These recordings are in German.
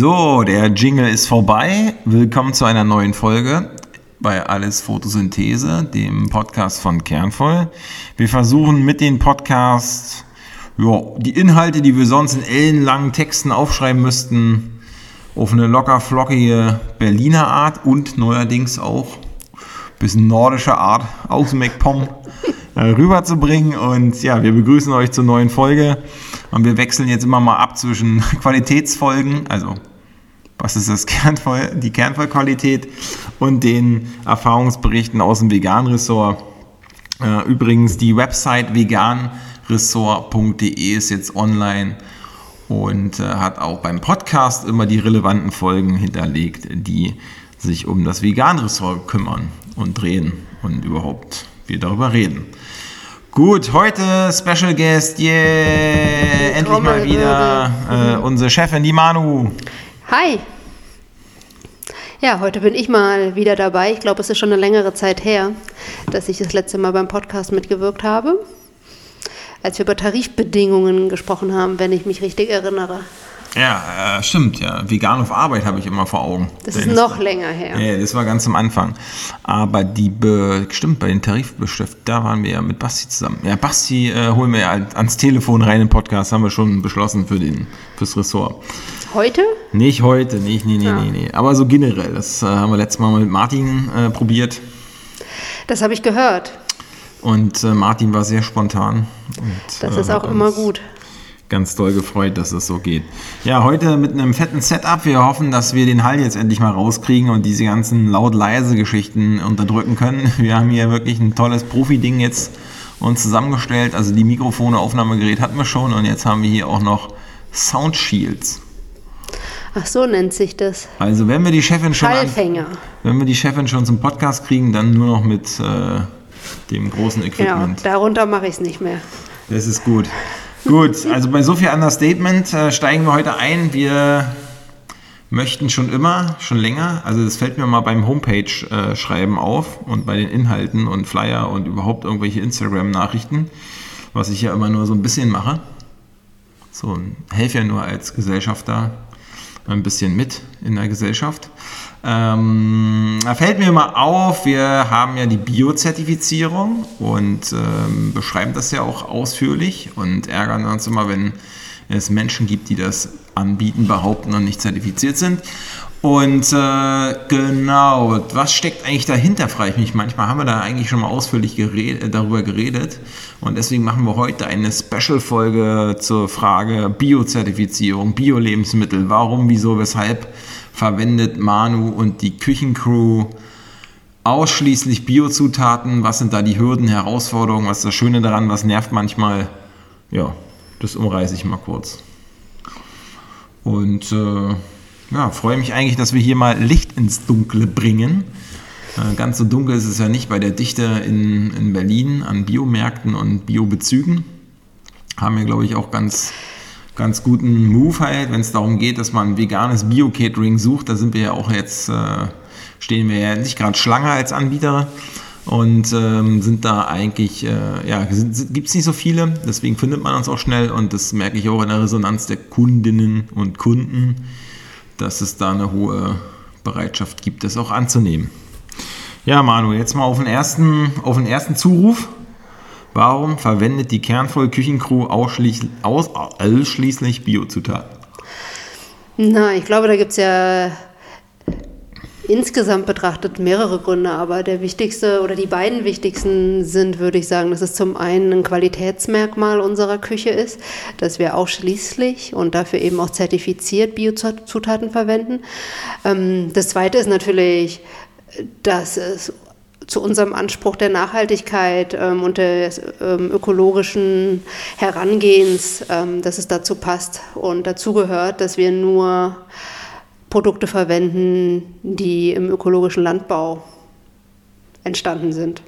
So, der Jingle ist vorbei. Willkommen zu einer neuen Folge bei Alles Photosynthese, dem Podcast von Kernvoll. Wir versuchen mit den Podcasts ja, die Inhalte, die wir sonst in ellenlangen Texten aufschreiben müssten, auf eine locker flockige Berliner Art und neuerdings auch ein bisschen nordische Art aus MacPom äh, rüberzubringen. Und ja, wir begrüßen euch zur neuen Folge. Und wir wechseln jetzt immer mal ab zwischen Qualitätsfolgen, also was ist das Kernvoll, die Kernvollqualität und den Erfahrungsberichten aus dem Vegan-Ressort. Äh, übrigens, die Website veganressort.de ist jetzt online und äh, hat auch beim Podcast immer die relevanten Folgen hinterlegt, die sich um das Vegan-Ressort kümmern und drehen und überhaupt wir darüber reden. Gut, heute Special Guest, yeah, endlich mal wieder äh, unsere Chefin, die Manu. Hi. Ja, heute bin ich mal wieder dabei. Ich glaube, es ist schon eine längere Zeit her, dass ich das letzte Mal beim Podcast mitgewirkt habe, als wir über Tarifbedingungen gesprochen haben, wenn ich mich richtig erinnere. Ja, äh, stimmt, ja. Vegan auf Arbeit habe ich immer vor Augen. Das ist noch länger her. Ja, das war ganz am Anfang. Aber die, Be stimmt, bei den Tarifbeschäftigten, da waren wir ja mit Basti zusammen. Ja, Basti äh, holen wir ja ans Telefon rein im Podcast, haben wir schon beschlossen für den, fürs Ressort. Heute? Nicht heute, nicht, nee, nee, ja. nee, nee. Aber so generell, das äh, haben wir letztes Mal mit Martin äh, probiert. Das habe ich gehört. Und äh, Martin war sehr spontan. Und, das ist auch immer gut ganz doll gefreut, dass es so geht. Ja, heute mit einem fetten Setup. Wir hoffen, dass wir den Hall jetzt endlich mal rauskriegen und diese ganzen laut-leise Geschichten unterdrücken können. Wir haben hier wirklich ein tolles Profi-Ding jetzt uns zusammengestellt. Also die Mikrofone, Aufnahmegerät hatten wir schon und jetzt haben wir hier auch noch Sound Shields. Ach so nennt sich das. Also wenn wir die Chefin schon. An, wenn wir die Chefin schon zum Podcast kriegen, dann nur noch mit äh, dem großen Equipment. Genau, darunter mache ich es nicht mehr. Das ist gut. Gut, also bei so viel Understatement äh, steigen wir heute ein. Wir möchten schon immer, schon länger, also das fällt mir mal beim Homepage-Schreiben äh, auf und bei den Inhalten und Flyer und überhaupt irgendwelche Instagram-Nachrichten, was ich ja immer nur so ein bisschen mache. So, helfe ja nur als Gesellschafter ein bisschen mit in der Gesellschaft. Ähm, da fällt mir mal auf, wir haben ja die Bio-Zertifizierung und ähm, beschreiben das ja auch ausführlich und ärgern uns immer, wenn es Menschen gibt, die das anbieten, behaupten und nicht zertifiziert sind. Und äh, genau, was steckt eigentlich dahinter, frage ich mich manchmal. Haben wir da eigentlich schon mal ausführlich gered darüber geredet. Und deswegen machen wir heute eine Special-Folge zur Frage Bio-Zertifizierung, Bio-Lebensmittel. Warum, wieso, weshalb verwendet Manu und die Küchencrew ausschließlich Biozutaten? Was sind da die Hürden, Herausforderungen? Was ist das Schöne daran? Was nervt manchmal? Ja, das umreiße ich mal kurz. Und äh, ja, freue mich eigentlich, dass wir hier mal Licht ins Dunkle bringen. Äh, ganz so dunkel ist es ja nicht bei der Dichte in, in Berlin an Biomärkten und Biobezügen. Haben wir, glaube ich, auch ganz ganz guten Move halt, wenn es darum geht, dass man veganes Bio-Catering sucht. Da sind wir ja auch jetzt, äh, stehen wir ja nicht gerade Schlange als Anbieter und ähm, sind da eigentlich, äh, ja, gibt es nicht so viele, deswegen findet man uns auch schnell und das merke ich auch in der Resonanz der Kundinnen und Kunden, dass es da eine hohe Bereitschaft gibt, das auch anzunehmen. Ja, Manu, jetzt mal auf den ersten, auf den ersten Zuruf. Warum verwendet die Kernvoll Küchencrew ausschließlich, aus, ausschließlich Biozutaten? Na, ich glaube, da gibt es ja insgesamt betrachtet mehrere Gründe, aber der wichtigste oder die beiden wichtigsten sind, würde ich sagen, dass es zum einen ein Qualitätsmerkmal unserer Küche ist, dass wir ausschließlich und dafür eben auch zertifiziert Biozutaten verwenden. Ähm, das zweite ist natürlich, dass es zu unserem Anspruch der Nachhaltigkeit ähm, und des ähm, ökologischen Herangehens, ähm, dass es dazu passt und dazu gehört, dass wir nur Produkte verwenden, die im ökologischen Landbau entstanden sind.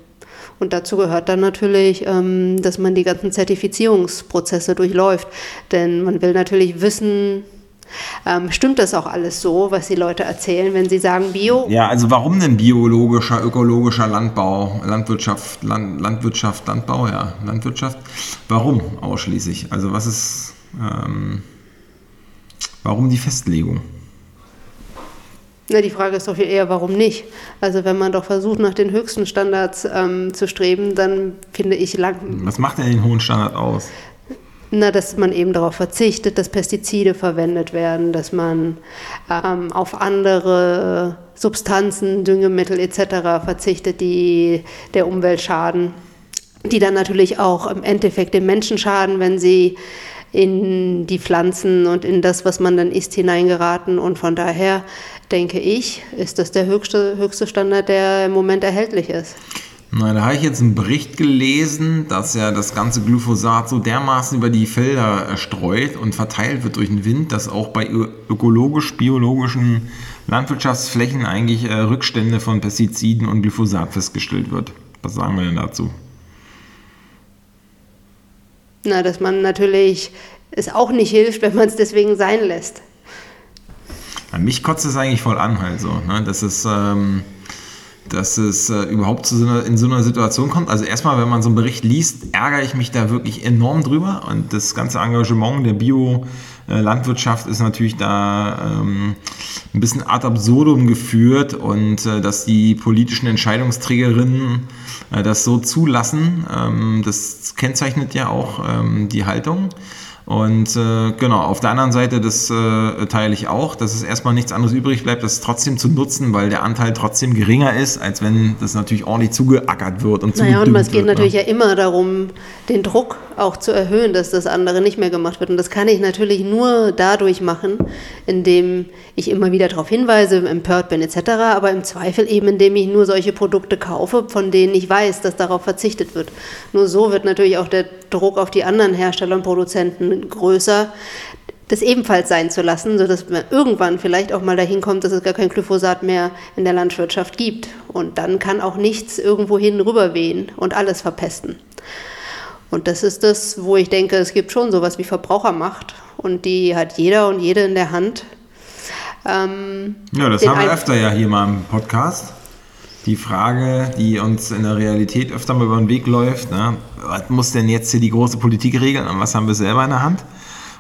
Und dazu gehört dann natürlich, ähm, dass man die ganzen Zertifizierungsprozesse durchläuft. Denn man will natürlich wissen, ähm, stimmt das auch alles so, was die Leute erzählen, wenn sie sagen Bio? Ja, also warum denn biologischer, ökologischer Landbau, Landwirtschaft, Land, Landwirtschaft, Landbau, ja, Landwirtschaft? Warum ausschließlich? Also was ist, ähm, warum die Festlegung? Na, die Frage ist doch viel eher, warum nicht? Also wenn man doch versucht, nach den höchsten Standards ähm, zu streben, dann finde ich lang. Was macht denn den hohen Standard aus? Na, dass man eben darauf verzichtet, dass Pestizide verwendet werden, dass man ähm, auf andere Substanzen, Düngemittel etc. verzichtet, die der Umwelt schaden, die dann natürlich auch im Endeffekt dem Menschen schaden, wenn sie in die Pflanzen und in das, was man dann isst, hineingeraten. Und von daher denke ich, ist das der höchste, höchste Standard, der im Moment erhältlich ist. Na, da habe ich jetzt einen Bericht gelesen, dass ja das ganze Glyphosat so dermaßen über die Felder streut und verteilt wird durch den Wind, dass auch bei ökologisch-biologischen Landwirtschaftsflächen eigentlich äh, Rückstände von Pestiziden und Glyphosat festgestellt wird. Was sagen wir denn dazu? Na, dass man natürlich es auch nicht hilft, wenn man es deswegen sein lässt. Ja, mich kotzt es eigentlich voll an, halt so. Ne? Das ist. Ähm dass es äh, überhaupt zu so einer, in so einer Situation kommt. Also erstmal, wenn man so einen Bericht liest, ärgere ich mich da wirklich enorm drüber. Und das ganze Engagement der Bio-Landwirtschaft ist natürlich da ähm, ein bisschen ad absurdum geführt und äh, dass die politischen Entscheidungsträgerinnen äh, das so zulassen, ähm, das kennzeichnet ja auch ähm, die Haltung. Und äh, genau, auf der anderen Seite, das äh, teile ich auch, dass es erstmal nichts anderes übrig bleibt, das trotzdem zu nutzen, weil der Anteil trotzdem geringer ist, als wenn das natürlich ordentlich zugeackert wird und Naja, und es geht ne? natürlich ja immer darum, den Druck auch zu erhöhen, dass das andere nicht mehr gemacht wird. Und das kann ich natürlich nur dadurch machen, indem ich immer wieder darauf hinweise, empört bin etc., aber im Zweifel eben, indem ich nur solche Produkte kaufe, von denen ich weiß, dass darauf verzichtet wird. Nur so wird natürlich auch der Druck auf die anderen Hersteller und Produzenten größer, das ebenfalls sein zu lassen, sodass man irgendwann vielleicht auch mal dahin kommt, dass es gar kein Glyphosat mehr in der Landwirtschaft gibt. Und dann kann auch nichts irgendwohin rüberwehen und alles verpesten. Und das ist das, wo ich denke, es gibt schon sowas wie Verbrauchermacht und die hat jeder und jede in der Hand. Ähm, ja, das haben wir öfter ja hier mal im Podcast die Frage, die uns in der Realität öfter mal über den Weg läuft, ne? was muss denn jetzt hier die große Politik regeln und was haben wir selber in der Hand?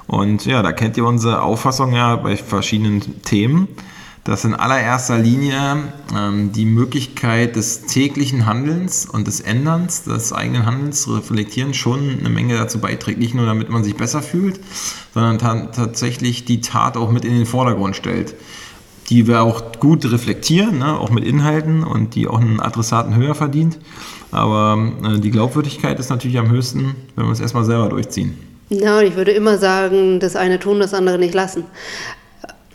Und ja, da kennt ihr unsere Auffassung ja bei verschiedenen Themen, dass in allererster Linie ähm, die Möglichkeit des täglichen Handelns und des Änderns des eigenen Handelns reflektieren schon eine Menge dazu beiträgt. Nicht nur, damit man sich besser fühlt, sondern tatsächlich die Tat auch mit in den Vordergrund stellt die wir auch gut reflektieren, ne, auch mit Inhalten und die auch einen Adressaten höher verdient. Aber äh, die Glaubwürdigkeit ist natürlich am höchsten, wenn wir es erstmal selber durchziehen. Ja, ich würde immer sagen, das eine tun, das andere nicht lassen.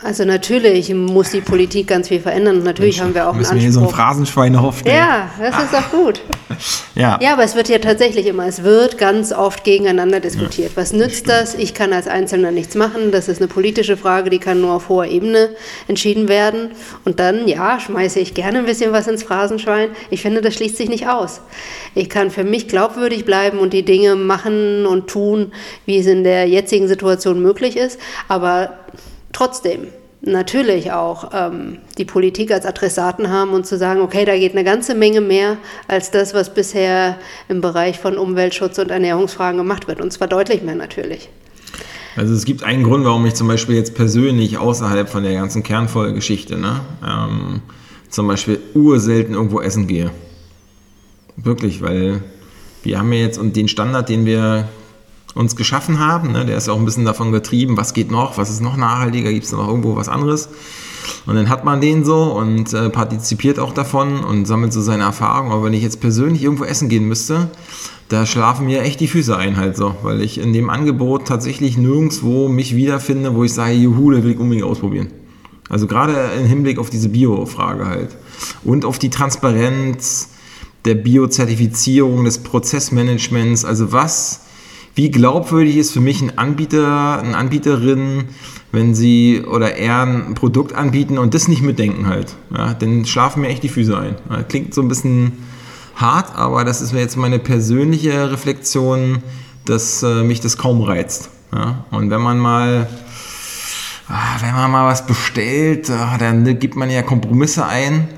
Also natürlich muss die Politik ganz viel verändern. Natürlich haben wir auch einen Anspruch. Wir hier so ein Phrasenschweine Ja, das ist doch gut. ja. ja, aber es wird ja tatsächlich immer, es wird ganz oft gegeneinander diskutiert. Ja, Was nützt das? Ich kann als Einzelner nichts machen. Das ist eine politische Frage, die kann nur auf hoher Ebene entschieden werden. Und dann, ja, schmeiße ich gerne ein bisschen was ins Phrasenschwein. Ich finde, das schließt sich nicht aus. Ich kann für mich glaubwürdig bleiben und die Dinge machen und tun, wie es in der jetzigen Situation möglich ist. Aber trotzdem natürlich auch ähm, die Politik als Adressaten haben und zu sagen, okay, da geht eine ganze Menge mehr als das, was bisher im Bereich von Umweltschutz und Ernährungsfragen gemacht wird. Und zwar deutlich mehr natürlich. Also es gibt einen Grund, warum ich zum Beispiel jetzt persönlich außerhalb von der ganzen Kernfolgegeschichte, ne, ähm, zum Beispiel urselten irgendwo essen gehe. Wirklich, weil wir haben ja jetzt und den Standard, den wir uns geschaffen haben. Ne? Der ist auch ein bisschen davon getrieben, was geht noch, was ist noch nachhaltiger, gibt es noch irgendwo was anderes. Und dann hat man den so und äh, partizipiert auch davon und sammelt so seine Erfahrungen. Aber wenn ich jetzt persönlich irgendwo essen gehen müsste, da schlafen mir echt die Füße ein halt so, weil ich in dem Angebot tatsächlich nirgendwo mich wiederfinde, wo ich sage, juhu, da will ich unbedingt ausprobieren. Also gerade im Hinblick auf diese Bio-Frage halt. Und auf die Transparenz der Biozertifizierung, des Prozessmanagements, also was wie glaubwürdig ist für mich ein Anbieter, eine Anbieterin, wenn sie oder er ein Produkt anbieten und das nicht mitdenken halt. Ja, dann schlafen mir echt die Füße ein. Klingt so ein bisschen hart, aber das ist jetzt meine persönliche Reflexion, dass äh, mich das kaum reizt. Ja, und wenn man mal ah, wenn man mal was bestellt, ah, dann gibt man ja Kompromisse ein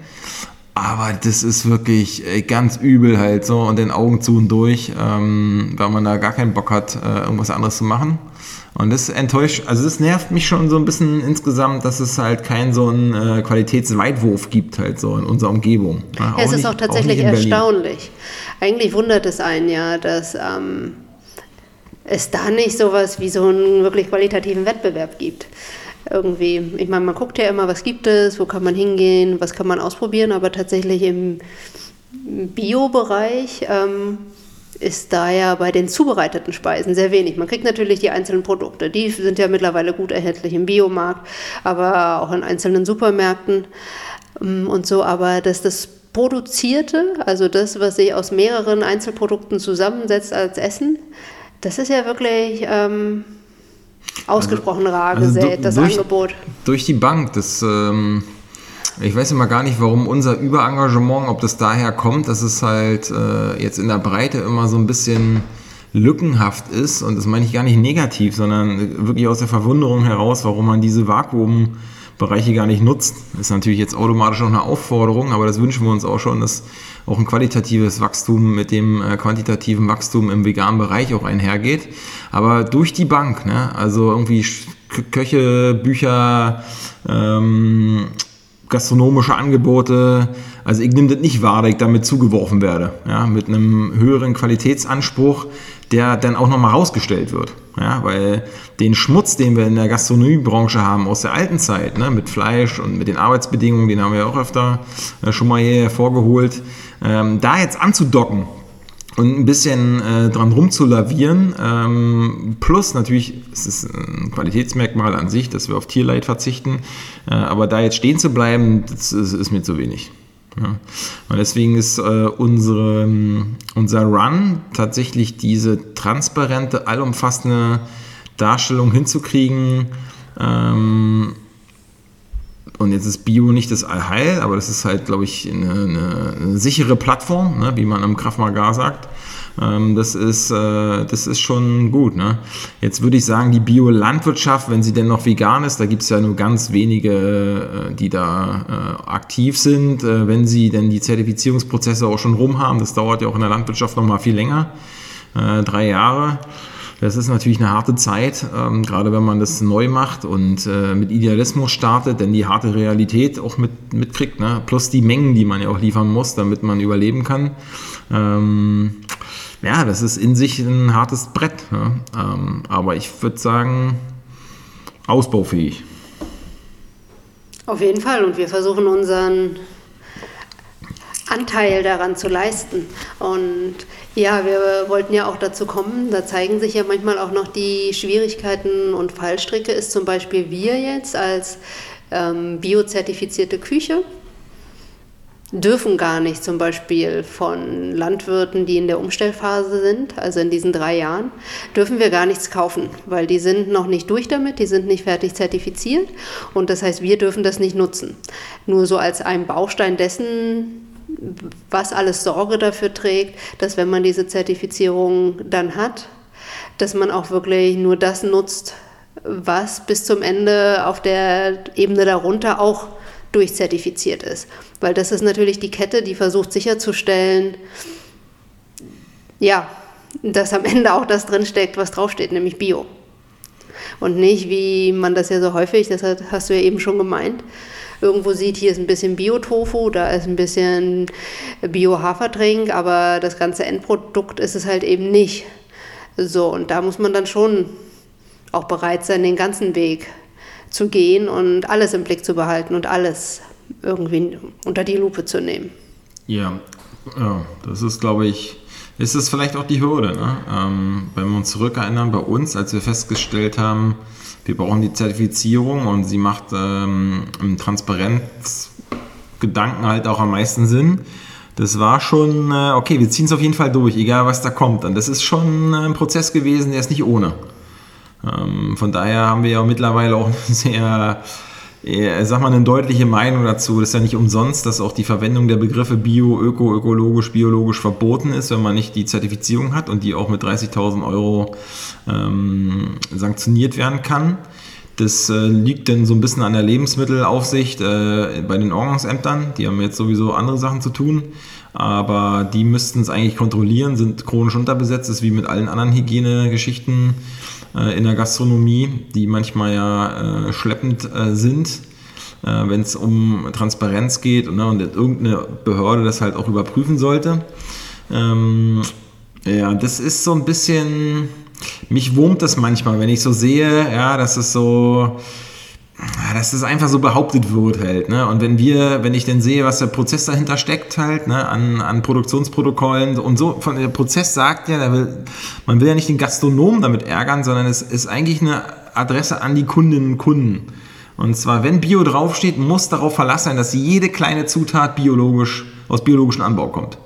aber das ist wirklich äh, ganz übel halt so und den Augen zu und durch, ähm, weil man da gar keinen Bock hat, äh, irgendwas anderes zu machen. Und das enttäuscht, also das nervt mich schon so ein bisschen insgesamt, dass es halt keinen so einen äh, Qualitätsweitwurf gibt halt so in unserer Umgebung. Ja, ja es ist nicht, auch tatsächlich auch erstaunlich. Eigentlich wundert es einen ja, dass ähm, es da nicht sowas wie so einen wirklich qualitativen Wettbewerb gibt irgendwie, ich meine, man guckt ja immer, was gibt es, wo kann man hingehen, was kann man ausprobieren, aber tatsächlich im Bio-Bereich ähm, ist da ja bei den zubereiteten Speisen sehr wenig. Man kriegt natürlich die einzelnen Produkte, die sind ja mittlerweile gut erhältlich im Biomarkt, aber auch in einzelnen Supermärkten ähm, und so, aber dass das Produzierte, also das, was sich aus mehreren Einzelprodukten zusammensetzt als Essen, das ist ja wirklich... Ähm, ausgesprochen also, rar gesät, also das durch, Angebot. Durch die Bank, das, ähm, ich weiß immer gar nicht, warum unser Überengagement, ob das daher kommt, dass es halt äh, jetzt in der Breite immer so ein bisschen lückenhaft ist und das meine ich gar nicht negativ, sondern wirklich aus der Verwunderung heraus, warum man diese Vakuumbereiche gar nicht nutzt. Das ist natürlich jetzt automatisch auch eine Aufforderung, aber das wünschen wir uns auch schon, dass auch ein qualitatives Wachstum mit dem äh, quantitativen Wachstum im veganen Bereich auch einhergeht. Aber durch die Bank, ne? also irgendwie Köche, Bücher, ähm, gastronomische Angebote. Also ich nehme das nicht wahr, dass ich damit zugeworfen werde. Ja, mit einem höheren Qualitätsanspruch, der dann auch nochmal rausgestellt wird. Ja, weil den Schmutz, den wir in der Gastronomiebranche haben aus der alten Zeit, ne, mit Fleisch und mit den Arbeitsbedingungen, den haben wir auch öfter äh, schon mal hier hervorgeholt, ähm, da jetzt anzudocken, und ein bisschen äh, dran rumzulavieren. Ähm, plus natürlich es ist ein Qualitätsmerkmal an sich, dass wir auf Tierleid verzichten. Äh, aber da jetzt stehen zu bleiben, das ist, ist mir zu wenig. Ja. Und deswegen ist äh, unsere, unser Run tatsächlich diese transparente, allumfassende Darstellung hinzukriegen. Ähm, und jetzt ist Bio nicht das Allheil, aber das ist halt, glaube ich, eine, eine, sichere Plattform, ne, wie man am Krav Maga sagt. Ähm, das, ist, äh, das ist schon gut. Ne? Jetzt würde ich sagen, die Biolandwirtschaft, wenn sie denn noch vegan ist, da gibt es ja nur ganz wenige, äh, die da äh, aktiv sind. Äh, wenn sie denn die Zertifizierungsprozesse auch schon rum haben, das dauert ja auch in der Landwirtschaft noch mal viel länger, äh, drei Jahre. Das ist natürlich eine harte Zeit, ähm, gerade wenn man das neu macht und äh, mit Idealismus startet, denn die harte Realität auch mit, mitkriegt, ne? plus die Mengen, die man ja auch liefern muss, damit man überleben kann. Ähm, ja, das ist in sich ein hartes Brett. Ne? Ähm, aber ich würde sagen, ausbaufähig. Auf jeden Fall. Und wir versuchen unseren Anteil daran zu leisten. Und ja, wir wollten ja auch dazu kommen, da zeigen sich ja manchmal auch noch die Schwierigkeiten und Fallstricke, ist zum Beispiel wir jetzt als ähm, biozertifizierte Küche dürfen gar nicht zum Beispiel von Landwirten, die in der Umstellphase sind, also in diesen drei Jahren, dürfen wir gar nichts kaufen, weil die sind noch nicht durch damit, die sind nicht fertig zertifiziert und das heißt, wir dürfen das nicht nutzen. Nur so als ein Baustein dessen, was alles Sorge dafür trägt, dass wenn man diese Zertifizierung dann hat, dass man auch wirklich nur das nutzt, was bis zum Ende auf der Ebene darunter auch durchzertifiziert ist. Weil das ist natürlich die Kette, die versucht sicherzustellen, ja, dass am Ende auch das drinsteckt, was draufsteht, nämlich Bio. Und nicht, wie man das ja so häufig, das hast du ja eben schon gemeint, irgendwo sieht, hier ist ein bisschen Bio-Tofu, da ist ein bisschen Bio-Hafertrink, aber das ganze Endprodukt ist es halt eben nicht. So, und da muss man dann schon auch bereit sein, den ganzen Weg zu gehen und alles im Blick zu behalten und alles irgendwie unter die Lupe zu nehmen. Ja, ja das ist, glaube ich, ist es vielleicht auch die Hürde. Ne? Ähm, wenn wir uns zurückerinnern, bei uns, als wir festgestellt haben, wir brauchen die Zertifizierung und sie macht ähm, im Transparenzgedanken halt auch am meisten Sinn. Das war schon, äh, okay, wir ziehen es auf jeden Fall durch, egal was da kommt. Und das ist schon ein Prozess gewesen, der ist nicht ohne. Ähm, von daher haben wir ja mittlerweile auch sehr, äh, sag mal, eine deutliche Meinung dazu. Das ist ja nicht umsonst, dass auch die Verwendung der Begriffe Bio, Öko, Ökologisch, Biologisch verboten ist, wenn man nicht die Zertifizierung hat und die auch mit 30.000 Euro ähm, sanktioniert werden kann. Das äh, liegt dann so ein bisschen an der Lebensmittelaufsicht äh, bei den Ordnungsämtern. Die haben jetzt sowieso andere Sachen zu tun. Aber die müssten es eigentlich kontrollieren, sind chronisch unterbesetzt, ist wie mit allen anderen Hygienegeschichten äh, in der Gastronomie, die manchmal ja äh, schleppend äh, sind, äh, wenn es um Transparenz geht ne, und irgendeine Behörde das halt auch überprüfen sollte. Ähm, ja, das ist so ein bisschen, mich wurmt das manchmal, wenn ich so sehe, ja, dass es so, dass es einfach so behauptet wird halt, ne? Und wenn wir, wenn ich dann sehe, was der Prozess dahinter steckt halt, ne, an, an Produktionsprotokollen und so, von der Prozess sagt ja, will, man will ja nicht den Gastronomen damit ärgern, sondern es ist eigentlich eine Adresse an die Kundinnen und Kunden. Und zwar, wenn Bio draufsteht, muss darauf verlassen sein, dass jede kleine Zutat biologisch, aus biologischem Anbau kommt.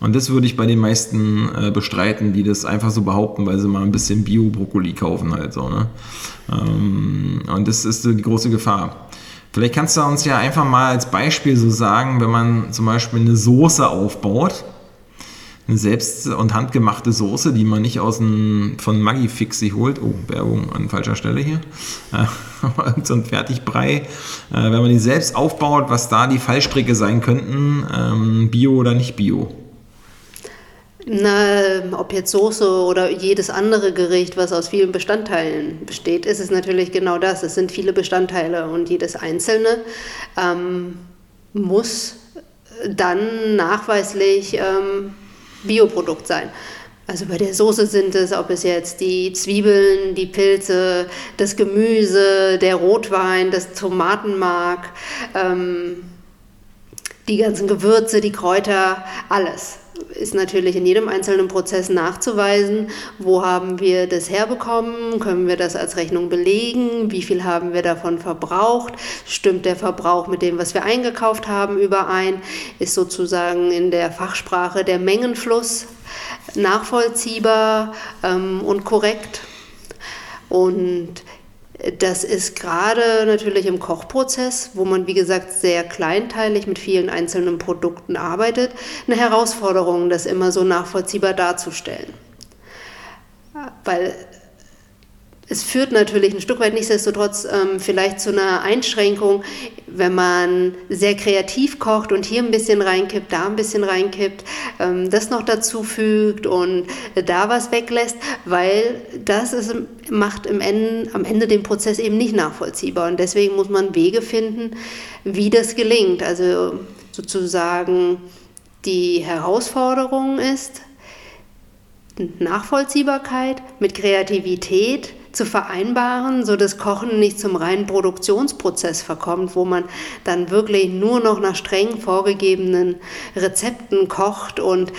Und das würde ich bei den meisten äh, bestreiten, die das einfach so behaupten, weil sie mal ein bisschen Bio-Brokkoli kaufen halt so. Ne? Ähm, und das ist die große Gefahr. Vielleicht kannst du uns ja einfach mal als Beispiel so sagen, wenn man zum Beispiel eine Soße aufbaut, eine selbst- und handgemachte Soße, die man nicht aus dem, von Maggi Fixi holt. Oh, Werbung an falscher Stelle hier. Äh, so ein Fertigbrei. Äh, wenn man die selbst aufbaut, was da die Fallstricke sein könnten, ähm, Bio oder nicht Bio. Na, ob jetzt Soße oder jedes andere Gericht, was aus vielen Bestandteilen besteht, ist es natürlich genau das. Es sind viele Bestandteile und jedes einzelne ähm, muss dann nachweislich ähm, Bioprodukt sein. Also bei der Soße sind es, ob es jetzt die Zwiebeln, die Pilze, das Gemüse, der Rotwein, das Tomatenmark, ähm, die ganzen Gewürze, die Kräuter, alles ist natürlich in jedem einzelnen Prozess nachzuweisen, wo haben wir das herbekommen, können wir das als Rechnung belegen, wie viel haben wir davon verbraucht, stimmt der Verbrauch mit dem, was wir eingekauft haben, überein, ist sozusagen in der Fachsprache der Mengenfluss nachvollziehbar ähm, und korrekt. Und das ist gerade natürlich im Kochprozess, wo man wie gesagt sehr kleinteilig mit vielen einzelnen Produkten arbeitet, eine Herausforderung, das immer so nachvollziehbar darzustellen. Weil es führt natürlich ein Stück weit nichtsdestotrotz ähm, vielleicht zu einer Einschränkung, wenn man sehr kreativ kocht und hier ein bisschen reinkippt, da ein bisschen reinkippt, ähm, das noch dazu fügt und da was weglässt, weil das ist, macht im Ende, am Ende den Prozess eben nicht nachvollziehbar. Und deswegen muss man Wege finden, wie das gelingt. Also sozusagen die Herausforderung ist, Nachvollziehbarkeit mit Kreativität zu vereinbaren, so dass Kochen nicht zum reinen Produktionsprozess verkommt, wo man dann wirklich nur noch nach streng vorgegebenen Rezepten kocht und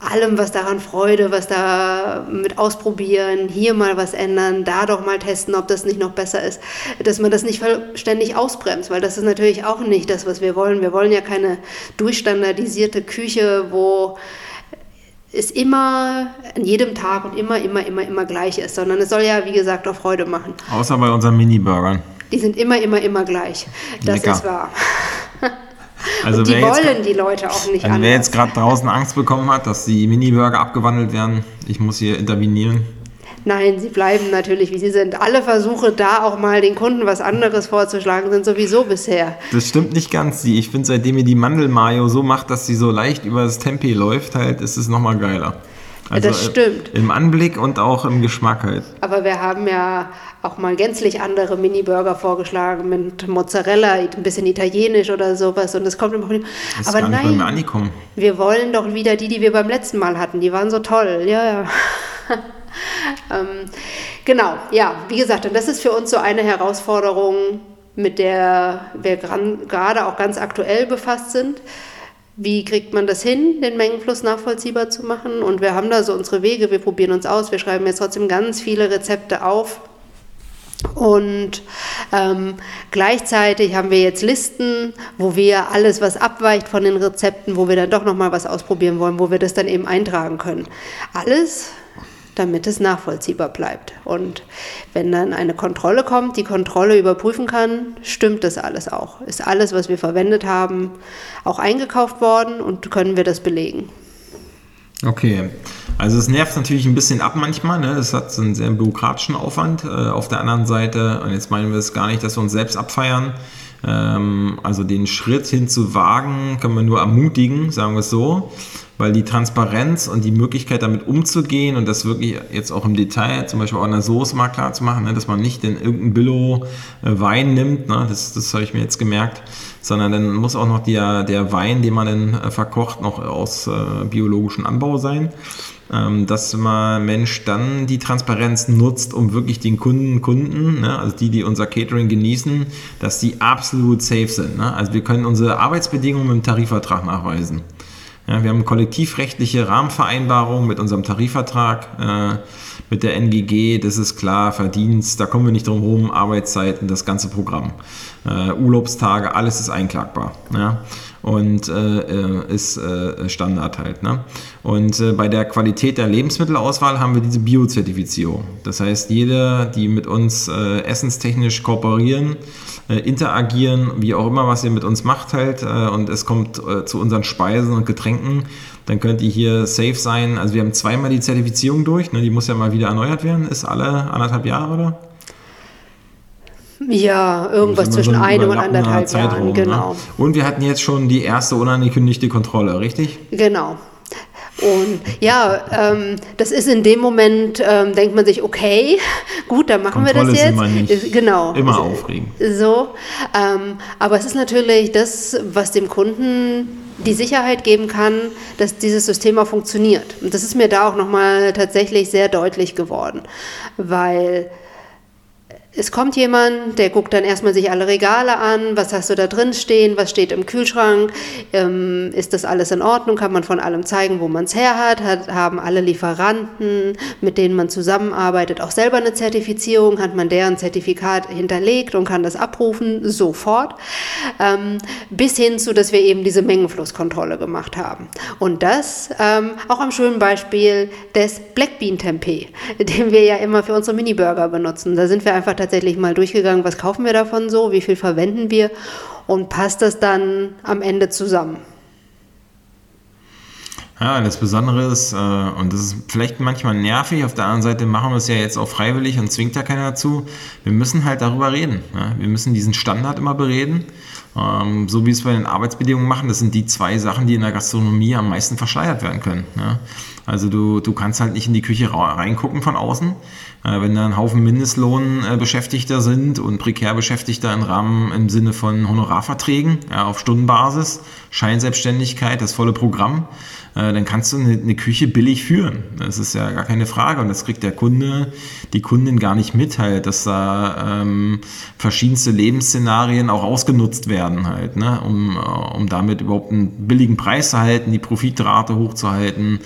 allem, was daran Freude, was da mit ausprobieren, hier mal was ändern, da doch mal testen, ob das nicht noch besser ist, dass man das nicht ständig ausbremst, weil das ist natürlich auch nicht das, was wir wollen. Wir wollen ja keine durchstandardisierte Küche, wo es immer an jedem Tag und immer, immer, immer, immer gleich ist, sondern es soll ja, wie gesagt, auch Freude machen. Außer bei unseren Mini-Burgern. Die sind immer, immer, immer gleich. Das Lecker. ist wahr. Also und die jetzt- wollen die Leute auch nicht Also anders. wer jetzt gerade draußen Angst bekommen hat, dass die Mini-Burger abgewandelt werden, ich muss hier intervenieren. Nein, sie bleiben natürlich, wie sie sind. Alle Versuche, da auch mal den Kunden was anderes vorzuschlagen, sind sowieso bisher. Das stimmt nicht ganz. Ich finde, seitdem ihr die Mandel-Mayo so macht, dass sie so leicht über das Tempeh läuft, halt, ist es nochmal geiler. Also, Das stimmt. äh, Im Anblick und auch im Geschmack halt. Aber wir haben ja auch mal gänzlich andere Mini-Burger vorgeschlagen mit Mozzarella, ein bisschen italienisch oder sowas. Und das kommt immer. Das ist Aber gar nicht bei mir nein, angekommen. wir wollen doch wieder die, die wir beim letzten Mal hatten. Die waren so toll. Ja, ja. ähm, genau, ja, wie gesagt, und das ist für uns so eine Herausforderung, mit der wir gerade auch ganz aktuell befasst sind. Wie kriegt man das hin, den Mengenfluss nachvollziehbar zu machen? Und wir haben da so unsere Wege, wir probieren uns aus, wir schreiben jetzt trotzdem ganz viele Rezepte auf. Und ähm, gleichzeitig haben wir jetzt Listen, wo wir alles, was abweicht von den Rezepten, wo wir dann doch nochmal was ausprobieren wollen, wo wir das dann eben eintragen können. Alles, damit es nachvollziehbar bleibt. Und wenn dann eine Kontrolle kommt, die Kontrolle überprüfen kann, stimmt das alles auch. Ist alles, was wir verwendet haben, auch eingekauft worden und können wir das belegen. Okay, also es nervt natürlich ein bisschen ab manchmal. Ne? Es hat einen sehr bürokratischen Aufwand. Äh, auf der anderen Seite, und jetzt meinen wir es gar nicht, dass wir uns selbst abfeiern. Ähm, also den Schritt hin zu wagen, können wir nur ermutigen, sagen wir es so. Weil die Transparenz und die Möglichkeit damit umzugehen und das wirklich jetzt auch im Detail, zum Beispiel auch in der Soße mal klar zu machen, ne, dass man nicht in irgendeinen Billo-Wein nimmt, ne, das, das habe ich mir jetzt gemerkt, sondern dann muss auch noch der, der Wein, den man dann äh, verkocht, noch aus äh, biologischem Anbau sein. Ähm, dass man Mensch dann die Transparenz nutzt, um wirklich den Kunden, Kunden, ne, also die, die unser Catering genießen, dass die absolut safe sind. Ne? Also wir können unsere Arbeitsbedingungen im Tarifvertrag nachweisen. Ja, wir haben kollektivrechtliche Rahmenvereinbarung mit unserem Tarifvertrag, äh, mit der NGG, das ist klar, Verdienst, da kommen wir nicht drum herum, Arbeitszeiten, das ganze Programm. Äh, Urlaubstage, alles ist einklagbar. Ja? und äh, äh, ist äh, Standard halt. Ne? Und äh, bei der Qualität der Lebensmittelauswahl haben wir diese Biozertifizierung. Das heißt, jeder, die mit uns äh, essenstechnisch kooperieren, interagieren, wie auch immer, was ihr mit uns macht halt, und es kommt zu unseren Speisen und Getränken, dann könnt ihr hier safe sein. Also wir haben zweimal die Zertifizierung durch, ne? die muss ja mal wieder erneuert werden, ist alle anderthalb Jahre, oder? Ja, irgendwas zwischen so einem und anderthalb Jahren, ne? genau. Ne? Und wir hatten jetzt schon die erste unangekündigte Kontrolle, richtig? Genau. Und ja, ähm, das ist in dem Moment, ähm, denkt man sich, okay, gut, dann machen Kontrolle wir das jetzt. Ist immer nicht genau. Immer aufregend. So, ähm, aber es ist natürlich das, was dem Kunden die Sicherheit geben kann, dass dieses System auch funktioniert. Und das ist mir da auch nochmal tatsächlich sehr deutlich geworden, weil es kommt jemand, der guckt dann erstmal sich alle Regale an, was hast du da drin stehen, was steht im Kühlschrank, ähm, ist das alles in Ordnung, kann man von allem zeigen, wo man es her hat, hat, haben alle Lieferanten, mit denen man zusammenarbeitet, auch selber eine Zertifizierung, hat man deren Zertifikat hinterlegt und kann das abrufen, sofort, ähm, bis hin zu, dass wir eben diese Mengenflusskontrolle gemacht haben. Und das ähm, auch am schönen Beispiel des Black Bean Tempeh, den wir ja immer für unsere Mini-Burger benutzen. Da sind wir einfach tatsächlich mal durchgegangen, was kaufen wir davon so, wie viel verwenden wir und passt das dann am Ende zusammen. Ja, das Besondere ist, äh, und das ist vielleicht manchmal nervig, auf der anderen Seite machen wir es ja jetzt auch freiwillig und zwingt ja keiner dazu. Wir müssen halt darüber reden. Ja? Wir müssen diesen Standard immer bereden. Ähm, so wie es bei den Arbeitsbedingungen machen, das sind die zwei Sachen, die in der Gastronomie am meisten verschleiert werden können. Ja? Also du, du kannst halt nicht in die Küche reingucken von außen. Äh, wenn da ein Haufen Mindestlohnbeschäftigter äh, sind und prekär Beschäftigter im Rahmen im Sinne von Honorarverträgen ja, auf Stundenbasis, Scheinselbstständigkeit, das volle Programm, dann kannst du eine, eine, Küche billig führen. Das ist ja gar keine Frage. Und das kriegt der Kunde, die Kundin gar nicht mit, halt, dass da ähm, verschiedenste Lebensszenarien auch ausgenutzt werden, halt, ne? um, äh, um damit überhaupt einen billigen Preis zu halten, die Profitrate hochzuhalten,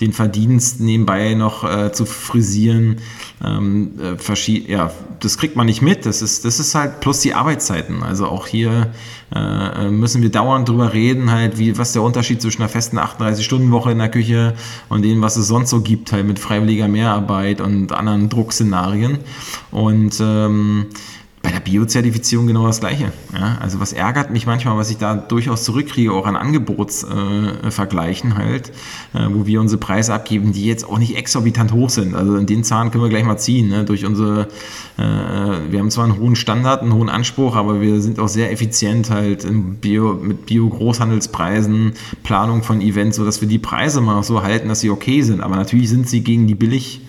den Verdienst nebenbei noch äh, zu frisieren. Ähm, äh, ja, das kriegt man nicht mit. Das ist, das ist halt plus die Arbeitszeiten. Also auch hier äh, äh, müssen wir dauernd drüber reden, halt, wie, was der Unterschied zwischen einer festen 38-Stunden-Woche in der Küche und dem, was es sonst so gibt, halt mit freiwilliger Mehrarbeit und anderen Druckszenarien. Und ähm, bei der Biozertifizierung genau das Gleiche. Ja? Also was ärgert mich manchmal, was ich da durchaus zurückkriege, auch an Angebotsvergleichen äh, halt, äh, wo wir unsere Preise abgeben, die jetzt auch nicht exorbitant hoch sind. Also in den Zahlen können wir gleich mal ziehen. Ne? Durch unsere, äh, wir haben zwar einen hohen Standard, einen hohen Anspruch, aber wir sind auch sehr effizient halt Bio, mit Bio-Großhandelspreisen, Planung von Events, sodass wir die Preise mal so halten, dass sie okay sind. Aber natürlich sind sie gegen die billig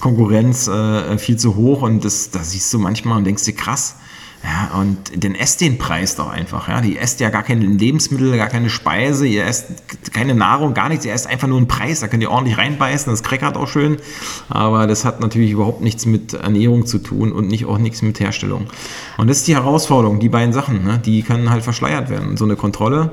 Konkurrenz äh, viel zu hoch und das, das siehst du manchmal und denkst dir, krass, ja, und dann esst den Preis doch einfach. Ja. Die esst ja gar keine Lebensmittel, gar keine Speise, ihr esst keine Nahrung, gar nichts, ihr esst einfach nur einen Preis. Da könnt ihr ordentlich reinbeißen, das kreckert auch schön. Aber das hat natürlich überhaupt nichts mit Ernährung zu tun und nicht auch nichts mit Herstellung. Und das ist die Herausforderung, die beiden Sachen, ne, die können halt verschleiert werden. So eine Kontrolle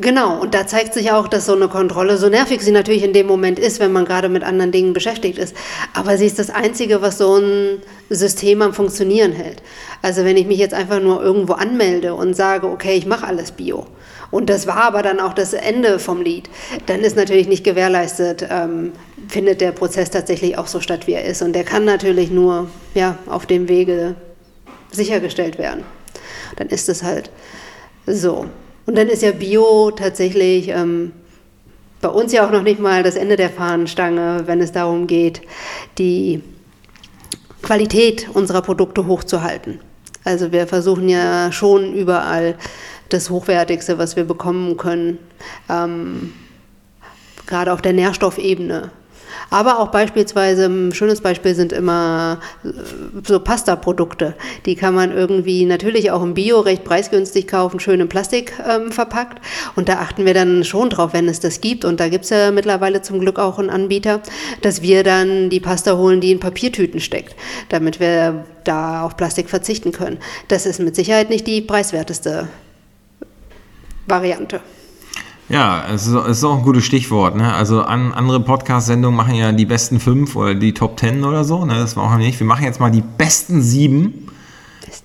Genau, und da zeigt sich auch, dass so eine Kontrolle, so nervig sie natürlich in dem Moment ist, wenn man gerade mit anderen Dingen beschäftigt ist, aber sie ist das Einzige, was so ein System am Funktionieren hält. Also wenn ich mich jetzt einfach nur irgendwo anmelde und sage, okay, ich mache alles Bio, und das war aber dann auch das Ende vom Lied, dann ist natürlich nicht gewährleistet, ähm, findet der Prozess tatsächlich auch so statt, wie er ist. Und der kann natürlich nur ja, auf dem Wege sichergestellt werden. Dann ist es halt so. Und dann ist ja Bio tatsächlich ähm, bei uns ja auch noch nicht mal das Ende der Fahnenstange, wenn es darum geht, die Qualität unserer Produkte hochzuhalten. Also wir versuchen ja schon überall das Hochwertigste, was wir bekommen können, ähm, gerade auf der Nährstoffebene aber auch beispielsweise, ein schönes Beispiel sind immer äh, so Pasta-Produkte. Die kann man irgendwie natürlich auch im Bio recht preisgünstig kaufen, schön in Plastik ähm, verpackt. Und da achten wir dann schon drauf, wenn es das gibt. Und da gibt es ja mittlerweile zum Glück auch einen Anbieter, dass wir dann die Pasta holen, die in Papiertüten steckt, damit wir da auf Plastik verzichten können. Das ist mit Sicherheit nicht die preiswerteste Variante. Ja, es ist, es ist, auch ein gutes Stichwort. Ne? Also an, andere Podcast-Sendungen machen ja die besten fünf oder die Top Ten oder so. Ne? Das war auch nicht. Wir machen jetzt mal die besten sieben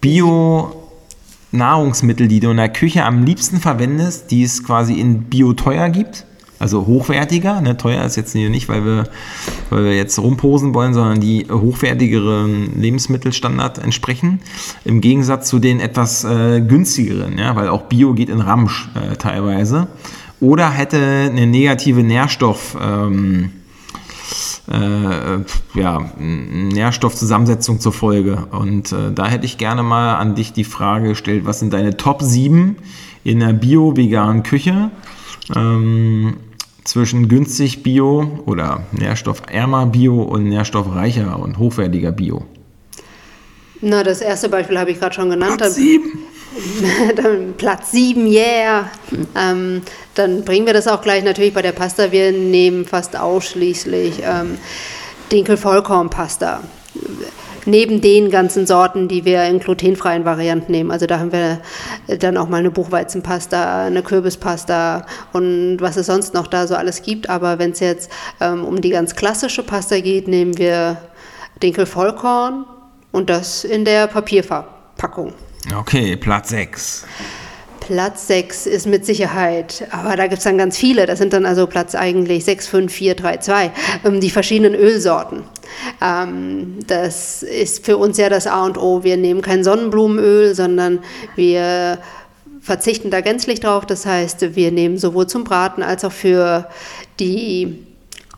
Bio-Nahrungsmittel, die du in der Küche am liebsten verwendest, die es quasi in Bio teuer gibt. Also hochwertiger, ne? teuer ist jetzt nicht, weil wir, weil wir jetzt rumposen wollen, sondern die hochwertigeren Lebensmittelstandard entsprechen. Im Gegensatz zu den etwas äh, günstigeren, ja? weil auch Bio geht in Ramsch äh, teilweise oder hätte eine negative Nährstoff, ähm, äh, ja, Nährstoffzusammensetzung zur Folge. Und äh, da hätte ich gerne mal an dich die Frage gestellt, was sind deine Top 7 in der bio-veganen Küche? Ähm, zwischen günstig Bio oder nährstoffärmer Bio und nährstoffreicher und hochwertiger Bio? Na, das erste Beispiel habe ich gerade schon genannt. Platz 7. dann Platz 7, yeah. Ähm, dann bringen wir das auch gleich natürlich bei der Pasta. Wir nehmen fast ausschließlich ähm, Dinkel-Vollkornpasta. Neben den ganzen Sorten, die wir in glutenfreien Varianten nehmen. Also da haben wir dann auch mal eine Buchweizenpasta, eine Kürbispasta und was es sonst noch da so alles gibt. Aber wenn es jetzt ähm, um die ganz klassische Pasta geht, nehmen wir Dinkel-Vollkorn und das in der Papierverpackung. Okay, Platz 6. Platz 6 ist mit Sicherheit, aber da gibt es dann ganz viele, das sind dann also Platz eigentlich 6, 5, 4, 3, 2, die verschiedenen Ölsorten. Ähm, das ist für uns ja das A und O. Wir nehmen kein Sonnenblumenöl, sondern wir verzichten da gänzlich drauf. Das heißt, wir nehmen sowohl zum Braten als auch für die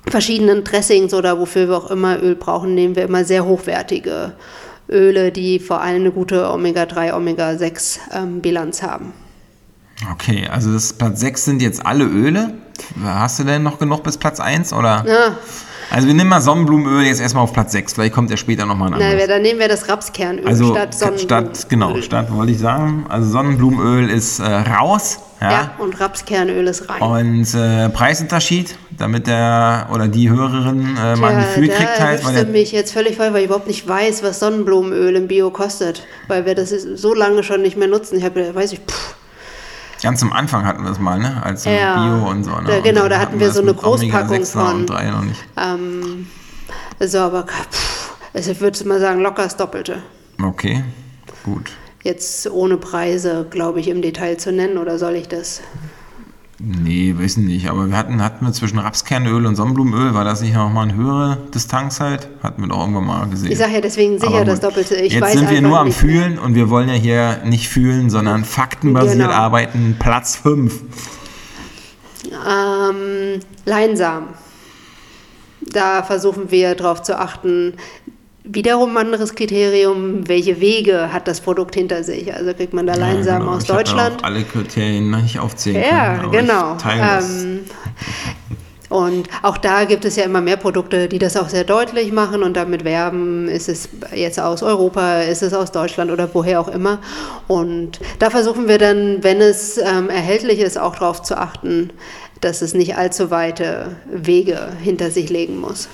verschiedenen Dressings oder wofür wir auch immer Öl brauchen, nehmen wir immer sehr hochwertige Öle, die vor allem eine gute Omega-3, Omega-6-Bilanz ähm, haben. Okay, also das Platz 6 sind jetzt alle Öle. Hast du denn noch genug bis Platz 1 oder? Ja. Also wir nehmen mal Sonnenblumenöl jetzt erstmal auf Platz 6. Vielleicht kommt ja später nochmal ein anderes. Na, dann nehmen wir das Rapskernöl also, statt Sonnenblumenöl. Statt, genau, statt wollte ich sagen. Also Sonnenblumenöl ist äh, raus. Ja? ja, und Rapskernöl ist rein. Und äh, Preisunterschied, damit der oder die Hörerin äh, mal ein Gefühl kriegt halt. Das stimmt mich jetzt völlig voll, weil ich überhaupt nicht weiß, was Sonnenblumenöl im Bio kostet. Weil wir das so lange schon nicht mehr nutzen. Ich habe, weiß ich, pff, Ganz am Anfang hatten wir es mal, ne? Als ja, Bio und so. Ne? Da, genau, da hatten wir so eine Großpackung von. Und 3 noch nicht. Ähm, so, aber pff, also ich würde mal sagen, locker das Doppelte. Okay, gut. Jetzt ohne Preise, glaube ich, im Detail zu nennen, oder soll ich das? Nee, wissen nicht. Aber wir hatten, hatten wir zwischen Rapskernöl und Sonnenblumenöl, war das nicht nochmal eine höhere Distanz halt? Hatten wir doch irgendwann mal gesehen. Ich sage ja deswegen sicher das Doppelte. Ich Jetzt sind wir nur am Fühlen mehr. und wir wollen ja hier nicht fühlen, sondern faktenbasiert genau. arbeiten. Platz 5. Ähm, Leinsamen. Da versuchen wir darauf zu achten, Wiederum ein anderes Kriterium, welche Wege hat das Produkt hinter sich? Also kriegt man da Leinsamen ja, genau. aus ich Deutschland? Auch alle Kriterien nicht aufzählen ja, können. Ja, genau. Ähm, und auch da gibt es ja immer mehr Produkte, die das auch sehr deutlich machen und damit werben, ist es jetzt aus Europa, ist es aus Deutschland oder woher auch immer. Und da versuchen wir dann, wenn es ähm, erhältlich ist, auch darauf zu achten, dass es nicht allzu weite Wege hinter sich legen muss.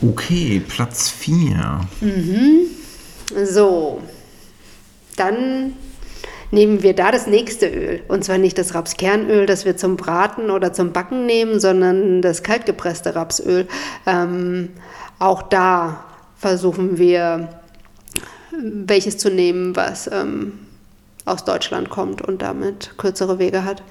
Okay, Platz 4. Mhm. So, dann nehmen wir da das nächste Öl. Und zwar nicht das Rapskernöl, das wir zum Braten oder zum Backen nehmen, sondern das kaltgepresste Rapsöl. Ähm, auch da versuchen wir, welches zu nehmen, was ähm, aus Deutschland kommt und damit kürzere Wege hat.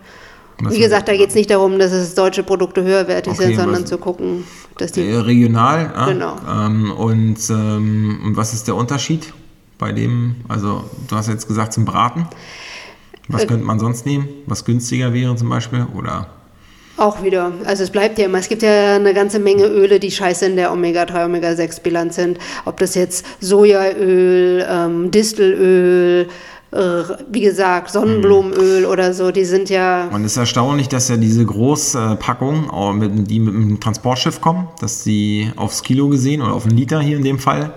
Wie gesagt, da geht es nicht darum, dass es deutsche Produkte höherwertig okay, sind, sondern zu gucken, dass die. Regional, ah, genau. Ähm, und, ähm, und was ist der Unterschied bei dem? Also, du hast jetzt gesagt zum Braten. Was äh, könnte man sonst nehmen? Was günstiger wäre zum Beispiel? Oder? Auch wieder. Also es bleibt ja immer. Es gibt ja eine ganze Menge Öle, die scheiße in der Omega-3, Omega-6-Bilanz sind. Ob das jetzt Sojaöl, ähm, Distelöl, äh, wie gesagt, Sonnenblumenöl mhm. oder so, die sind ja. Und es ist erstaunlich, dass ja diese Großpackungen, die mit dem Transportschiff kommen, dass sie aufs Kilo gesehen oder auf einen Liter hier in dem Fall,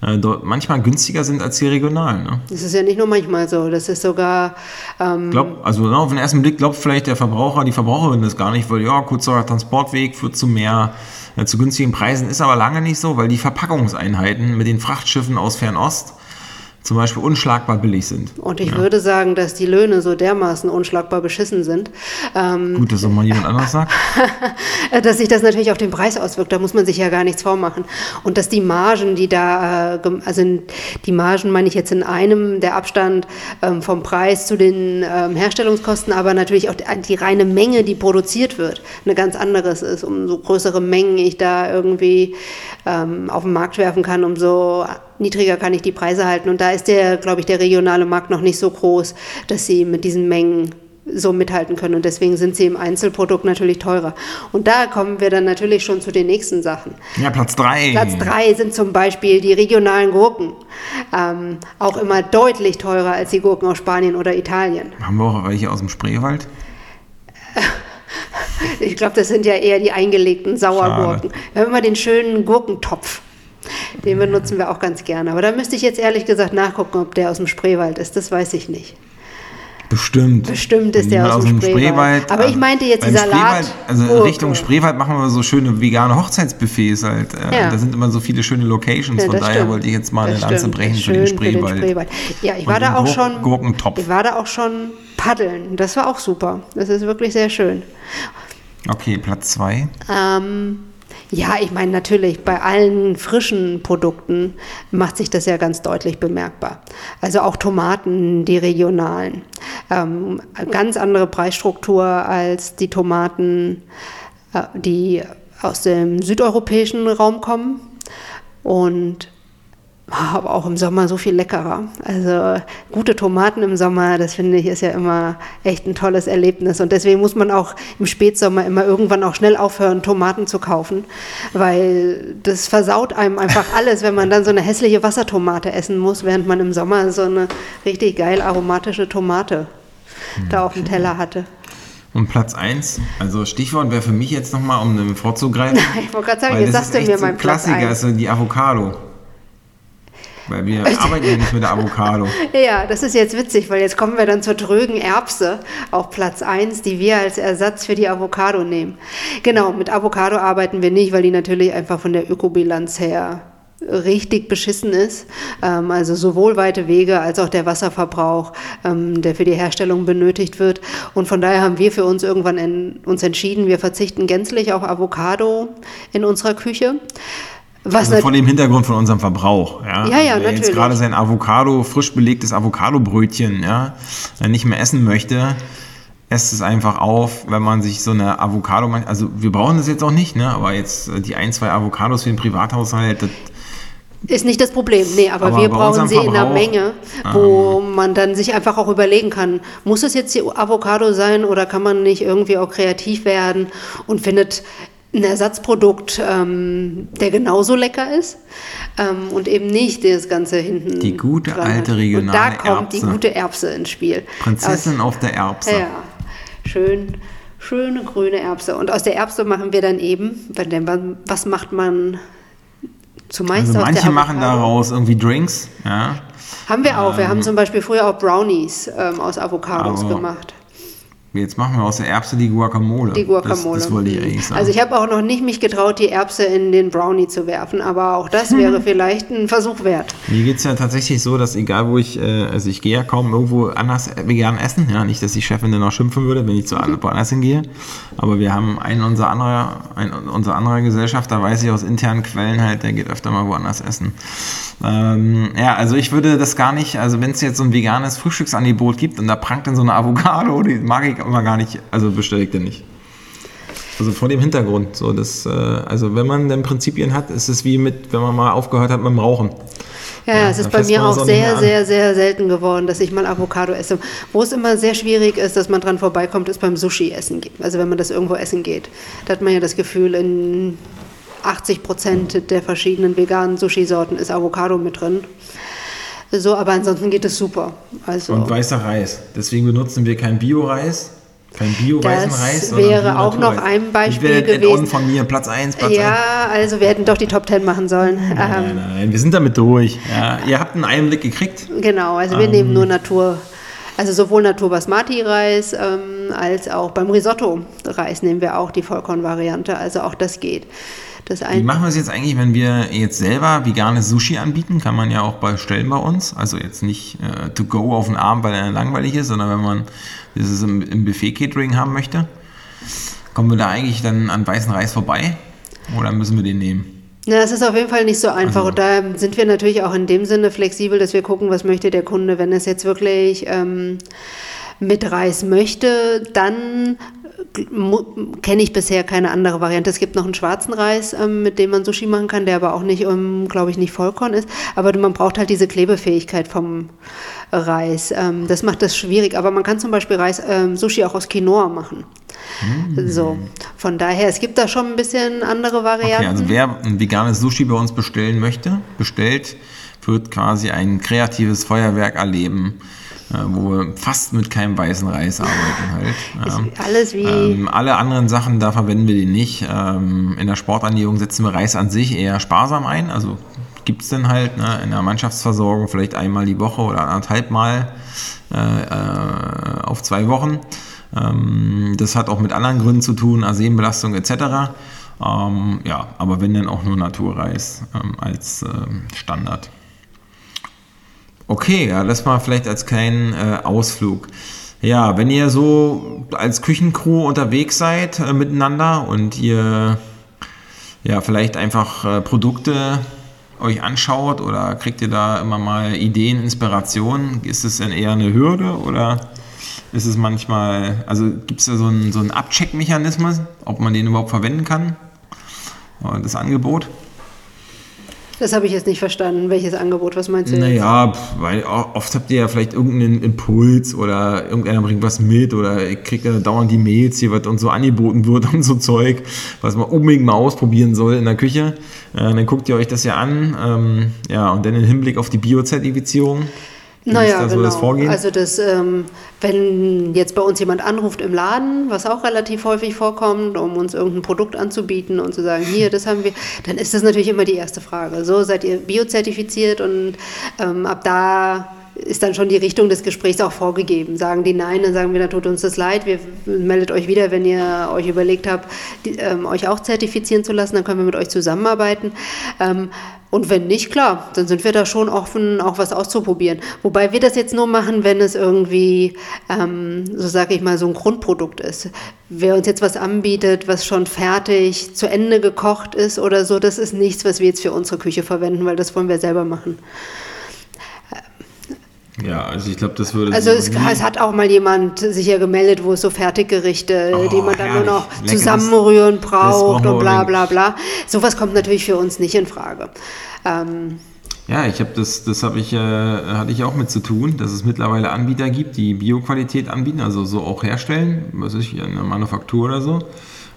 äh, manchmal günstiger sind als die regionalen. Ne? Das ist ja nicht nur manchmal so, das ist sogar. Ähm glaub, also ne, auf den ersten Blick glaubt vielleicht der Verbraucher, die Verbraucherin das gar nicht, weil ja, kurzer Transportweg führt zu mehr, äh, zu günstigen Preisen, ist aber lange nicht so, weil die Verpackungseinheiten mit den Frachtschiffen aus Fernost zum Beispiel unschlagbar billig sind. Und ich ja. würde sagen, dass die Löhne so dermaßen unschlagbar beschissen sind. Ähm, Gut, dass auch mal jemand anderes sagt. dass sich das natürlich auf den Preis auswirkt, da muss man sich ja gar nichts vormachen. Und dass die Margen, die da, äh, also die Margen meine ich jetzt in einem, der Abstand ähm, vom Preis zu den ähm, Herstellungskosten, aber natürlich auch die reine Menge, die produziert wird, eine ganz anderes ist. Umso größere Mengen ich da irgendwie ähm, auf den Markt werfen kann, umso niedriger kann ich die Preise halten. Und da ist der, glaube ich, der regionale Markt noch nicht so groß, dass sie mit diesen Mengen so mithalten können. Und deswegen sind sie im Einzelprodukt natürlich teurer. Und da kommen wir dann natürlich schon zu den nächsten Sachen. Ja, Platz drei. Platz drei sind zum Beispiel die regionalen Gurken. Ähm, auch immer deutlich teurer als die Gurken aus Spanien oder Italien. Haben wir auch welche aus dem Spreewald? ich glaube, das sind ja eher die eingelegten Sauergurken. Schade. Wir haben immer den schönen Gurkentopf. Den benutzen wir auch ganz gerne. Aber da müsste ich jetzt ehrlich gesagt nachgucken, ob der aus dem Spreewald ist. Das weiß ich nicht. Bestimmt. Bestimmt ist der aus, dem Spreewald. Spreewald. Aber ich meinte jetzt die Salat. Also in Richtung Spreewald machen wir so schöne vegane Hochzeitsbuffets halt. Äh, ja. Da sind immer so viele schöne Locations. Ja, Von daher stimmt. wollte ich jetzt mal eine Lanze brechen für den, Spreewald. für den, Spreewald. Ja, ich war da auch schon. Gurkentopf. Ich war da auch schon paddeln. Das war auch super. Das ist wirklich sehr schön. Okay, Platz zwei. Ähm, ja, ich meine natürlich, bei allen frischen Produkten macht sich das ja ganz deutlich bemerkbar. Also auch Tomaten, die regionalen. Ähm, ganz andere Preisstruktur als die Tomaten, äh, die aus dem südeuropäischen Raum kommen. Und aber auch im Sommer so viel leckerer. Also gute Tomaten im Sommer, das finde ich, ist ja immer echt ein tolles Erlebnis. Und deswegen muss man auch im Spätsommer immer irgendwann auch schnell aufhören, Tomaten zu kaufen, weil das versaut einem einfach alles, wenn man dann so eine hässliche Wassertomate essen muss, während man im Sommer so eine richtig geil aromatische Tomate mhm. da auf dem Teller hatte. Und Platz 1, also Stichwort wäre für mich jetzt nochmal, um vorzugreifen. ich wollte gerade sagen, jetzt sagst du mir mein Platz Klassiker ist so die Avocado. Weil wir arbeiten ja nicht mit der Avocado. ja, das ist jetzt witzig, weil jetzt kommen wir dann zur trögen Erbse auf Platz 1, die wir als Ersatz für die Avocado nehmen. Genau, mit Avocado arbeiten wir nicht, weil die natürlich einfach von der Ökobilanz her richtig beschissen ist. Ähm, also sowohl weite Wege als auch der Wasserverbrauch, ähm, der für die Herstellung benötigt wird. Und von daher haben wir für uns irgendwann in, uns entschieden, wir verzichten gänzlich auf Avocado in unserer Küche. Was also vor dem Hintergrund von unserem Verbrauch. Ja, ja, ja Wer natürlich. jetzt gerade sein Avocado, frisch belegtes Avocado-Brötchen, ja, nicht mehr essen möchte, esst es einfach auf, wenn man sich so eine Avocado, also wir brauchen das jetzt auch nicht, ne, aber jetzt äh, die ein, zwei Avocados für den Privathaushalt, das ist nicht das Problem, nee, aber, aber wir brauchen sie in einer Menge, wo ähm, man dann sich einfach auch überlegen kann, muss es jetzt die Avocado sein oder kann man nicht irgendwie auch kreativ werden und findet ein Ersatzprodukt, ähm, der genauso lecker ist ähm, und eben nicht das Ganze hinten. Die gute alte regionale Und da kommt Erbse. die gute Erbse ins Spiel. Prinzessin aus, auf der Erbse. Ja, schön, schöne grüne Erbse. Und aus der Erbse machen wir dann eben, was macht man zumeist also manche machen daraus irgendwie Drinks, ja. Haben wir auch. Wir ähm, haben zum Beispiel früher auch Brownies ähm, aus Avocados gemacht. Jetzt machen wir aus der Erbse die Guacamole. Die Guacamole. Das, das wollte ich eigentlich sagen. Also ich habe auch noch nicht mich getraut, die Erbse in den Brownie zu werfen, aber auch das wäre vielleicht ein Versuch wert. Mir geht es ja tatsächlich so, dass egal wo ich, äh, also ich gehe ja kaum irgendwo anders vegan essen, ja, nicht, dass die Chefin dann auch schimpfen würde, wenn ich zu mhm. woanders hingehe, aber wir haben einen unserer anderer, ein, unser anderer Gesellschaft, da weiß ich aus internen Quellen halt, der geht öfter mal woanders essen. Ähm, ja, also ich würde das gar nicht, also wenn es jetzt so ein veganes Frühstücksangebot gibt und da prangt dann so eine Avocado, die mag ich immer gar nicht, also bestelle ich den nicht. Also vor dem Hintergrund. So, das, äh, also wenn man dann Prinzipien hat, ist es wie mit, wenn man mal aufgehört hat mit dem Rauchen. Ja, ja, es ist bei mir auch sehr, sehr, sehr selten geworden, dass ich mal Avocado esse. Wo es immer sehr schwierig ist, dass man dran vorbeikommt, ist beim Sushi-Essen. Also wenn man das irgendwo essen geht. Da hat man ja das Gefühl, in 80 Prozent der verschiedenen veganen Sushi-Sorten ist Avocado mit drin. So, aber ansonsten geht es super. Also Und weißer Reis. Deswegen benutzen wir kein Bio-Reis. Kein bio-weißen Reis. Das wäre auch noch ein Beispiel gewesen. von mir, Platz 1, Platz Ja, 1. also wir hätten doch die Top 10 machen sollen. Nein, nein, ähm, nein, wir sind damit durch. Ja, ihr habt einen Einblick gekriegt. Genau, also wir ähm, nehmen nur Natur. Also sowohl Natur Basmati Reis ähm, als auch beim Risotto Reis nehmen wir auch die Vollkornvariante. Also auch das geht. Das Wie machen wir es jetzt eigentlich, wenn wir jetzt selber veganes Sushi anbieten? Kann man ja auch bestellen bei uns. Also jetzt nicht äh, to go auf den Abend, weil er langweilig ist, sondern wenn man dieses im, im Buffet-Catering haben möchte. Kommen wir da eigentlich dann an weißen Reis vorbei? Oder müssen wir den nehmen? Na, es ist auf jeden Fall nicht so einfach. Also. Und da sind wir natürlich auch in dem Sinne flexibel, dass wir gucken, was möchte der Kunde. Wenn es jetzt wirklich ähm, mit Reis möchte, dann kenne ich bisher keine andere Variante. Es gibt noch einen schwarzen Reis, ähm, mit dem man Sushi machen kann, der aber auch nicht, um, glaube ich, nicht Vollkorn ist. Aber man braucht halt diese Klebefähigkeit vom Reis. Ähm, das macht das schwierig. Aber man kann zum Beispiel Reis, ähm, Sushi auch aus Quinoa machen. Mm. So, von daher, es gibt da schon ein bisschen andere Varianten. Okay, also wer ein veganes Sushi bei uns bestellen möchte, bestellt, wird quasi ein kreatives Feuerwerk erleben wo wir fast mit keinem weißen Reis arbeiten halt. Ja. Alles wie. Ähm, alle anderen Sachen, da verwenden wir den nicht. Ähm, in der Sporternährung setzen wir Reis an sich eher sparsam ein. Also gibt es dann halt ne, in der Mannschaftsversorgung vielleicht einmal die Woche oder anderthalb Mal äh, äh, auf zwei Wochen. Ähm, das hat auch mit anderen Gründen zu tun, Arsenbelastung etc. Ähm, ja, aber wenn dann auch nur Naturreis ähm, als ähm, Standard. Okay, ja, das mal vielleicht als kleinen äh, Ausflug. Ja, wenn ihr so als Küchencrew unterwegs seid äh, miteinander und ihr ja vielleicht einfach äh, Produkte euch anschaut oder kriegt ihr da immer mal Ideen, Inspirationen, ist es denn eher eine Hürde oder ist es manchmal, also gibt es da so einen, so einen Abcheckmechanismus, ob man den überhaupt verwenden kann, das Angebot? Das habe ich jetzt nicht verstanden. Welches Angebot? Was meinst du? Naja, weil oft habt ihr ja vielleicht irgendeinen Impuls oder irgendeiner bringt was mit oder ihr kriegt ja dauernd die Mails hier, was uns so angeboten wird und so Zeug, was man unbedingt mal ausprobieren soll in der Küche. Äh, dann guckt ihr euch das ja an. Ähm, ja, und dann im Hinblick auf die Biozertifizierung. Wie naja, da so genau. Das Vorgehen? Also das, ähm, wenn jetzt bei uns jemand anruft im Laden, was auch relativ häufig vorkommt, um uns irgendein Produkt anzubieten und zu sagen, hier, das haben wir, dann ist das natürlich immer die erste Frage. So, seid ihr biozertifiziert und ähm, ab da ist dann schon die Richtung des Gesprächs auch vorgegeben. Sagen die Nein, dann sagen wir, dann tut uns das leid, wir meldet euch wieder, wenn ihr euch überlegt habt, die, ähm, euch auch zertifizieren zu lassen, dann können wir mit euch zusammenarbeiten. Ähm, und wenn nicht, klar, dann sind wir da schon offen, auch was auszuprobieren. Wobei wir das jetzt nur machen, wenn es irgendwie, ähm, so sage ich mal, so ein Grundprodukt ist. Wer uns jetzt was anbietet, was schon fertig zu Ende gekocht ist oder so, das ist nichts, was wir jetzt für unsere Küche verwenden, weil das wollen wir selber machen. Ja, also ich glaube, das würde. Also es, es, hat auch mal jemand sich ja gemeldet, wo es so Fertiggerichte, oh, die man dann herrlich. nur noch zusammenrühren braucht und bla bla bla. Sowas kommt natürlich für uns nicht in Frage. Ähm, ja, ich habe das, das habe ich, äh, hatte ich auch mit zu tun, dass es mittlerweile Anbieter gibt, die Bioqualität anbieten, also so auch herstellen, was weiß ich, eine Manufaktur oder so.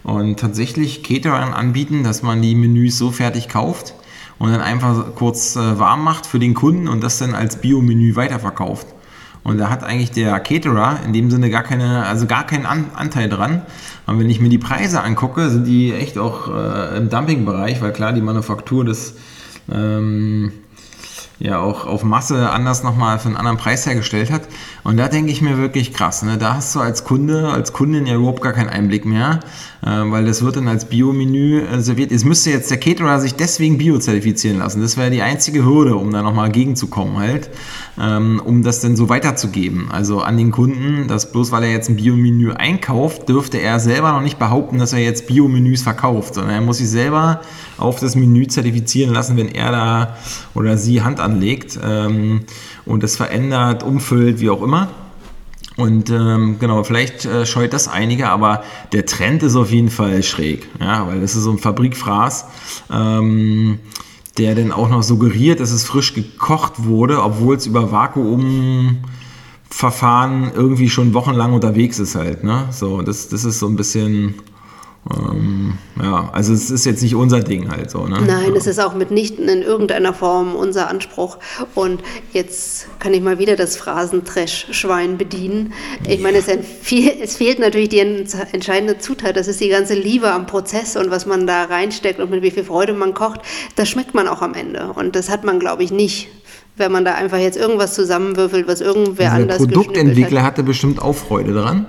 Und tatsächlich Caterern anbieten, dass man die Menüs so fertig kauft, und dann einfach kurz äh, warm macht für den Kunden und das dann als Biomenü weiterverkauft. Und da hat eigentlich der Caterer in dem Sinne gar keine, also gar keinen An Anteil dran. Und wenn ich mir die Preise angucke, sind die echt auch äh, im Dumpingbereich, weil klar, die Manufaktur des ähm, ja auch auf Masse anders nochmal für einen anderen Preis hergestellt hat. Und da denke ich mir wirklich krass. Ne? Da hast du als Kunde, als Kundin ja überhaupt gar keinen Einblick mehr, äh, weil das wird dann als Biomenü äh, serviert. Es müsste jetzt der Caterer sich deswegen bio-zertifizieren lassen. Das wäre die einzige Hürde, um da nochmal gegenzukommen halt, ähm, um das dann so weiterzugeben. Also an den Kunden, dass bloß weil er jetzt ein Biomenü einkauft, dürfte er selber noch nicht behaupten, dass er jetzt Biomenüs verkauft, sondern er muss sich selber auf das Menü zertifizieren lassen, wenn er da oder sie Hand anlegt ähm, und es verändert, umfüllt, wie auch immer. Und ähm, genau, vielleicht äh, scheut das einige, aber der Trend ist auf jeden Fall schräg, ja, weil das ist so ein Fabrikfraß. Ähm, der dann auch noch suggeriert, dass es frisch gekocht wurde, obwohl es über Vakuumverfahren irgendwie schon wochenlang unterwegs ist halt. Ne? So, das, das ist so ein bisschen ähm, ja, also es ist jetzt nicht unser Ding halt so. Ne? Nein, ja. es ist auch mitnichten in irgendeiner Form unser Anspruch. Und jetzt kann ich mal wieder das Phrasentrash-Schwein bedienen. Ich meine, es, es, fehlt natürlich die entscheidende Zutat. Das ist die ganze Liebe am Prozess und was man da reinsteckt und mit wie viel Freude man kocht. Das schmeckt man auch am Ende. Und das hat man, glaube ich, nicht wenn man da einfach jetzt irgendwas zusammenwürfelt, was irgendwer also anders Der Produktentwickler hatte bestimmt auch Freude dran.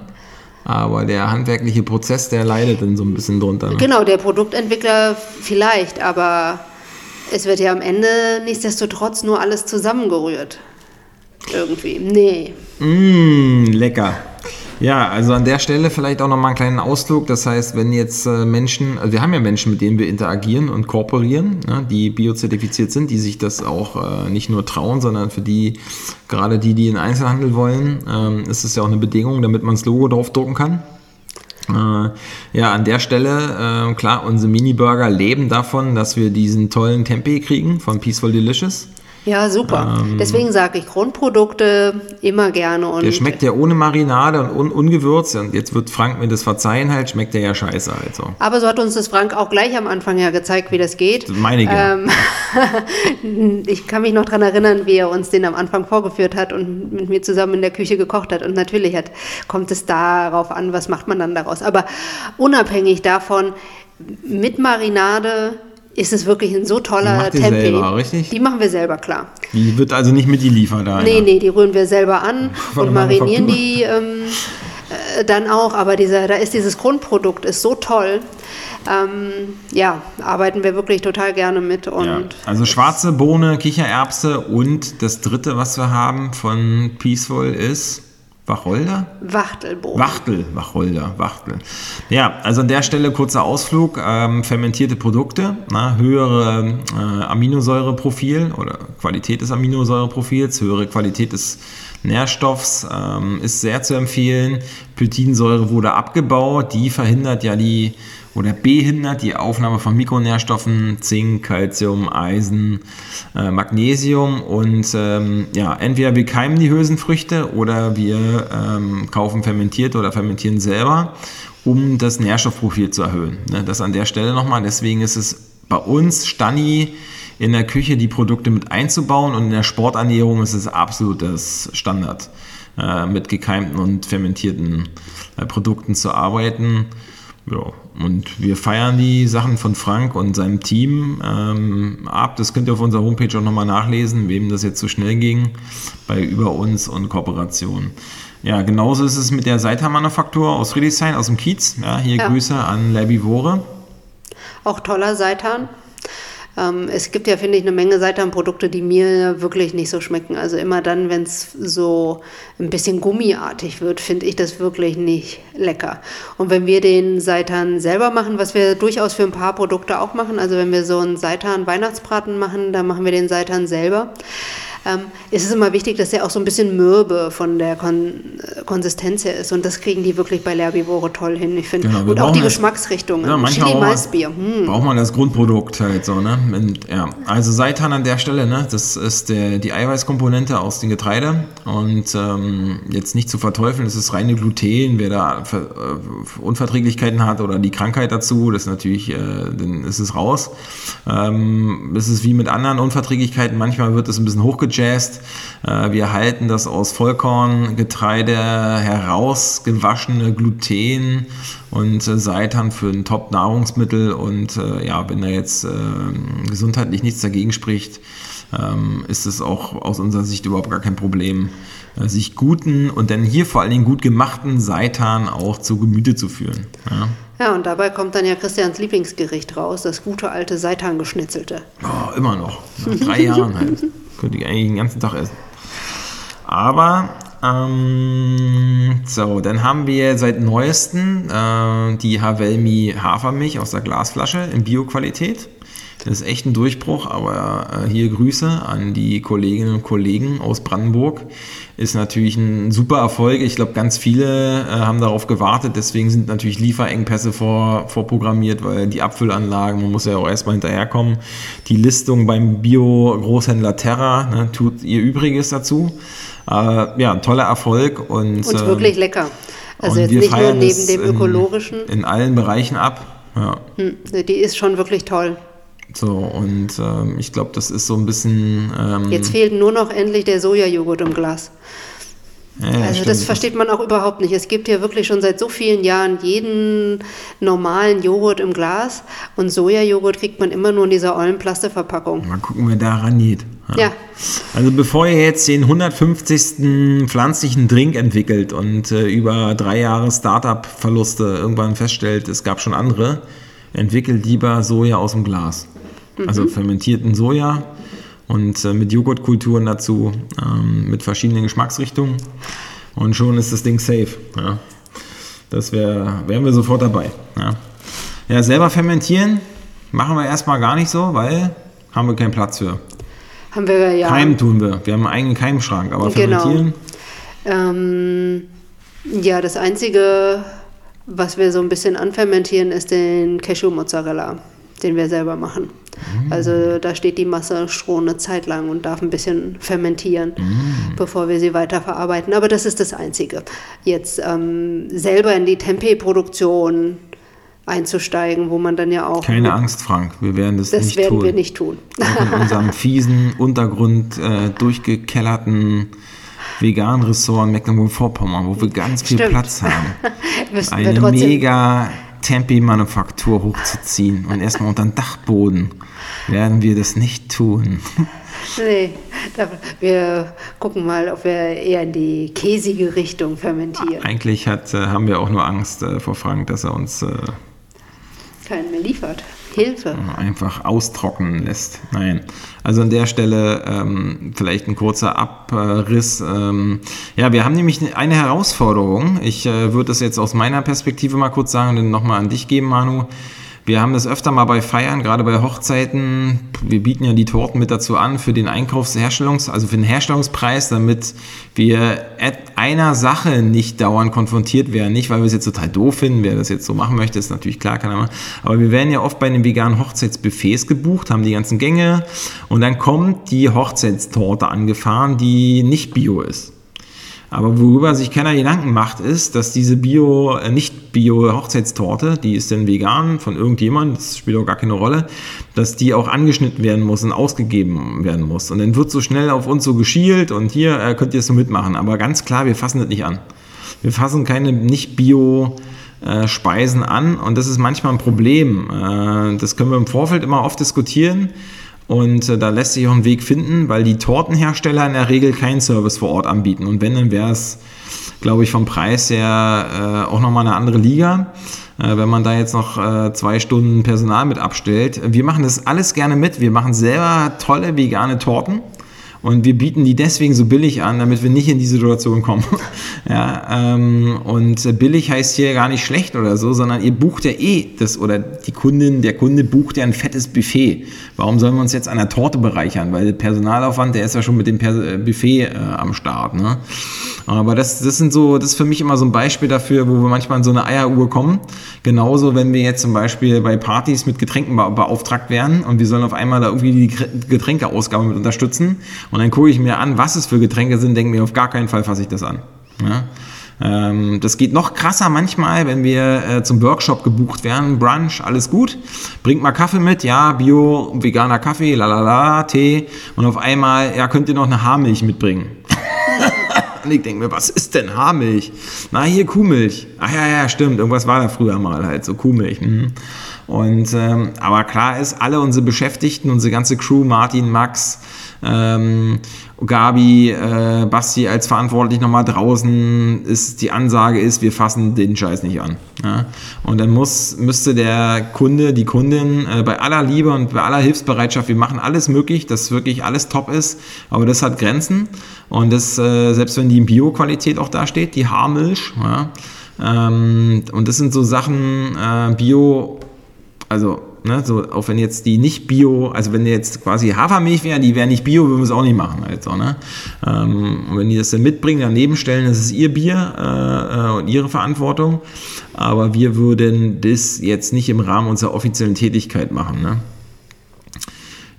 Aber der handwerkliche Prozess, der leidet dann so ein bisschen drunter. Ne? Genau, der Produktentwickler vielleicht, aber es wird ja am Ende nichtsdestotrotz nur alles zusammengerührt. Irgendwie. Nee. Mmh, lecker. Ja, also an der Stelle vielleicht auch nochmal einen kleinen Ausflug. Das heißt, wenn jetzt äh, Menschen, also wir haben ja Menschen, mit denen wir interagieren und kooperieren, ne, die biozertifiziert sind, die sich das auch äh, nicht nur trauen, sondern für die, gerade die, die in Einzelhandel wollen, ähm, ist es ja auch eine Bedingung, damit man das Logo drauf drucken kann. Äh, ja, an der Stelle, äh, klar, unsere Mini-Burger leben davon, dass wir diesen tollen Tempeh kriegen von Peaceful Delicious. Ja, super. Ähm, Deswegen sage ich Grundprodukte immer gerne. Und der schmeckt ja ohne Marinade und un ungewürzt. Und jetzt wird Frank mir das verzeihen halt, schmeckt der ja scheiße halt so. Aber so hat uns das Frank auch gleich am Anfang ja gezeigt, wie das geht. Meine ähm, Ich kann mich noch daran erinnern, wie er uns den am Anfang vorgeführt hat und mit mir zusammen in der Küche gekocht hat. Und natürlich hat, kommt es darauf an, was macht man dann daraus. Aber unabhängig davon, mit Marinade ist es wirklich ein so toller die macht Selber, richtig? Die machen wir selber, klar. Die wird also nicht mitgeliefert da. Nee, nee, die rühren wir selber an und marinieren die ähm, äh, dann auch. Aber dieser, da ist dieses Grundprodukt ist so toll. Ähm, ja, arbeiten wir wirklich total gerne mit. Und ja, also schwarze Bohne, Kichererbse und das dritte, was wir haben von Peaceful ist Wacholder? Wachtelbohnen. Wachtel, Wacholder, Wachtel. Ja, also an der Stelle kurzer Ausflug. Ähm, fermentierte Produkte, na, höhere äh, Aminosäureprofil oder Qualität des Aminosäureprofils, höhere Qualität des Nährstoffs ähm, ist sehr zu empfehlen. Phytinsäure wurde abgebaut, die verhindert ja die oder behindert die Aufnahme von Mikronährstoffen, Zink, Calcium, Eisen, äh, Magnesium und ähm, ja, entweder wir keimen die Hülsenfrüchte oder wir ähm, kaufen fermentiert oder fermentieren selber, um das Nährstoffprofil zu erhöhen. Ne, das an der Stelle nochmal, deswegen ist es bei uns Stani in der Küche die Produkte mit einzubauen und in der Sporternährung ist es absolutes Standard, äh, mit gekeimten und fermentierten äh, Produkten zu arbeiten. Ja, und wir feiern die Sachen von Frank und seinem Team ähm, ab. Das könnt ihr auf unserer Homepage auch nochmal nachlesen, wem das jetzt so schnell ging bei Über uns und Kooperation. Ja, genauso ist es mit der Seitan-Manufaktur aus Friedrichshain, aus dem Kiez. Ja, hier ja. Grüße an Labivore. Auch toller Seitan. Ähm, es gibt ja, finde ich, eine Menge Seitanprodukte, die mir wirklich nicht so schmecken. Also immer dann, wenn es so ein bisschen gummiartig wird, finde ich das wirklich nicht lecker. Und wenn wir den Seitan selber machen, was wir durchaus für ein paar Produkte auch machen, also wenn wir so einen Seitan-Weihnachtsbraten machen, dann machen wir den Seitan selber ähm, ist es immer wichtig, dass der auch so ein bisschen mürbe von der Kon Konsistenz her ist. Und das kriegen die wirklich bei Lerbivore toll hin, ich finde. Genau, und auch die Geschmacksrichtung. Ja, Chili Malzbier. Hm. Braucht man das Grundprodukt halt so, ne? Und, ja. Also Seitan an der Stelle, ne? Das ist der, die Eiweißkomponente aus dem Getreide. Und ähm, jetzt nicht zu verteufeln, das ist reine Gluten. Wer da Ver äh, Unverträglichkeiten hat oder die Krankheit dazu, das ist natürlich, äh, dann ist es raus. Ähm, es ist wie mit anderen Unverträglichkeiten, manchmal wird es ein bisschen hochgejazzt gejazzt. Äh, wir halten das aus Vollkorngetreide herausgewaschene Gluten und äh, Seitan für ein Top-Nahrungsmittel. Und äh, ja, wenn da jetzt gesundheitlich nichts dagegen spricht, ähm, ist es auch aus unserer Sicht überhaupt gar kein Problem, sich guten und dann hier vor allen Dingen gut gemachten Seitan auch zu Gemüte zu führen. Ja. Ja, und dabei kommt dann ja Christians Lieblingsgericht raus, das gute alte Seitan-Geschnitzelte. Oh, immer noch. Nach drei Jahren halt. Könnte ich eigentlich den ganzen Tag essen. Aber, ähm, so, dann haben wir seit neuestem äh, die Havelmi Hafermilch aus der Glasflasche in Bioqualität. Das ist echt ein Durchbruch, aber äh, hier Grüße an die Kolleginnen und Kollegen aus Brandenburg. Ist natürlich ein super Erfolg. Ich glaube, ganz viele äh, haben darauf gewartet. Deswegen sind natürlich Lieferengpässe vor, vorprogrammiert, weil die Abfüllanlagen, man muss ja auch erstmal hinterherkommen. Die Listung beim Bio-Großhändler Terra ne, tut ihr Übriges dazu. Äh, ja, toller Erfolg. Und, und wirklich lecker. Also jetzt nicht nur neben dem ökologischen. In, in allen Bereichen ab. Ja. Hm, die ist schon wirklich toll. So, und ähm, ich glaube, das ist so ein bisschen. Ähm, Jetzt fehlt nur noch endlich der Sojajoghurt im Glas. Ja, also stimmt. das versteht man auch überhaupt nicht. Es gibt ja wirklich schon seit so vielen Jahren jeden normalen Joghurt im Glas und Sojajoghurt kriegt man immer nur in dieser ollen Plastikverpackung. Mal gucken, wer da rangeht. Ja. ja. Also bevor ihr jetzt den 150. pflanzlichen Drink entwickelt und äh, über drei Jahre Startup-Verluste irgendwann feststellt, es gab schon andere, entwickelt lieber Soja aus dem Glas. Also mhm. Also fermentierten Soja und äh, mit Joghurtkulturen dazu, ähm, mit verschiedenen Geschmacksrichtungen. Und schon ist das Ding safe. Ja. Das wär, wären wir sofort dabei. Ja. ja, selber fermentieren machen wir erstmal gar nicht so, weil haben wir keinen Platz für. Haben wir ja. Keim tun wir. Wir haben einen eigenen Keimschrank, aber genau. fermentieren. Ähm, ja, das Einzige, was wir so ein bisschen anfermentieren, ist den Cashew-Mozzarella, den wir selber machen. Mm. Also da steht die Masse schon eine Zeit lang und darf ein bisschen fermentieren, mm. bevor wir sie weiterverarbeiten. Aber das ist das Einzige. Jetzt ähm, selber in die Tempeh-Produktion einzusteigen, wo man dann ja auch. Keine Angst, Frank, wir werden das, das nicht werden tun. Das werden wir nicht tun. Auch in unserem fiesen Untergrund äh, durchgekellerten veganen Ressort in Mecklenburg-Vorpommern, wo wir ganz viel Stimmt. Platz haben, eine mega Tempi-Manufaktur hochzuziehen und erstmal unter den Dachboden werden wir das nicht tun. Nee, wir gucken mal, ob wir eher in die käsige Richtung fermentieren. Eigentlich hat, äh, haben wir auch nur Angst äh, vor Frank, dass er uns äh, keinen mehr liefert. Hilfe. Einfach austrocknen lässt. Nein. Also an der Stelle ähm, vielleicht ein kurzer Abriss. Ähm, ja, wir haben nämlich eine Herausforderung. Ich äh, würde das jetzt aus meiner Perspektive mal kurz sagen und dann nochmal an dich geben, Manu. Wir haben das öfter mal bei Feiern, gerade bei Hochzeiten. Wir bieten ja die Torten mit dazu an für den Einkaufsherstellungs-, also für den Herstellungspreis, damit wir einer Sache nicht dauernd konfrontiert werden. Nicht, weil wir es jetzt total doof finden. Wer das jetzt so machen möchte, ist natürlich klar, er machen. Aber wir werden ja oft bei den veganen Hochzeitsbuffets gebucht, haben die ganzen Gänge und dann kommt die Hochzeitstorte angefahren, die nicht bio ist. Aber worüber sich keiner Gedanken macht, ist, dass diese Bio, äh, nicht Bio-Hochzeitstorte, die ist denn vegan von irgendjemandem, das spielt auch gar keine Rolle, dass die auch angeschnitten werden muss und ausgegeben werden muss. Und dann wird so schnell auf uns so geschielt und hier äh, könnt ihr es so mitmachen. Aber ganz klar, wir fassen das nicht an. Wir fassen keine nicht Bio- äh, Speisen an und das ist manchmal ein Problem. Äh, das können wir im Vorfeld immer oft diskutieren und äh, da lässt sich auch ein Weg finden, weil die Tortenhersteller in der Regel keinen Service vor Ort anbieten. Und wenn, dann wäre es, glaube ich, vom Preis her äh, auch nochmal eine andere Liga. Äh, wenn man da jetzt noch äh, zwei Stunden Personal mit abstellt. Wir machen das alles gerne mit. Wir machen selber tolle vegane Torten. Und wir bieten die deswegen so billig an, damit wir nicht in die Situation kommen. ja, ähm, und billig heißt hier gar nicht schlecht oder so, sondern ihr bucht ja eh das oder die Kundin, der Kunde bucht ja ein fettes Buffet. Warum sollen wir uns jetzt an der Torte bereichern? Weil der Personalaufwand, der ist ja schon mit dem äh, Buffet äh, am Start. Ne? Aber das, das sind so, das ist für mich immer so ein Beispiel dafür, wo wir manchmal in so eine Eieruhr kommen. Genauso, wenn wir jetzt zum Beispiel bei Partys mit Getränken beauftragt werden und wir sollen auf einmal da irgendwie die Getränkeausgabe mit unterstützen und dann gucke ich mir an, was es für Getränke sind, denke mir, auf gar keinen Fall fasse ich das an. Ja? Ähm, das geht noch krasser manchmal, wenn wir äh, zum Workshop gebucht werden. Brunch, alles gut. Bringt mal Kaffee mit, ja, Bio, veganer Kaffee, lalala, Tee. Und auf einmal, ja, könnt ihr noch eine Haarmilch mitbringen. Und ich denke mir, was ist denn Haarmilch? Na, hier Kuhmilch. Ach ja, ja, stimmt. Irgendwas war da früher mal halt, so Kuhmilch. Mhm. Und, ähm, aber klar ist, alle unsere Beschäftigten, unsere ganze Crew, Martin, Max, ähm, Gabi, äh, Basti als verantwortlich nochmal draußen ist, die Ansage ist, wir fassen den Scheiß nicht an. Ja? Und dann muss, müsste der Kunde, die Kundin äh, bei aller Liebe und bei aller Hilfsbereitschaft, wir machen alles möglich, dass wirklich alles top ist, aber das hat Grenzen und das, äh, selbst wenn die Bio-Qualität auch da steht, die Haarmilch, ja? ähm, und das sind so Sachen, äh, Bio, also ne, so, auch wenn jetzt die nicht Bio, also wenn jetzt quasi Hafermilch wäre, die wäre nicht Bio, würden wir es auch nicht machen. Halt ne? Ähm, und wenn die das dann mitbringen, daneben stellen, das ist ihr Bier äh, äh, und ihre Verantwortung. Aber wir würden das jetzt nicht im Rahmen unserer offiziellen Tätigkeit machen. Ne?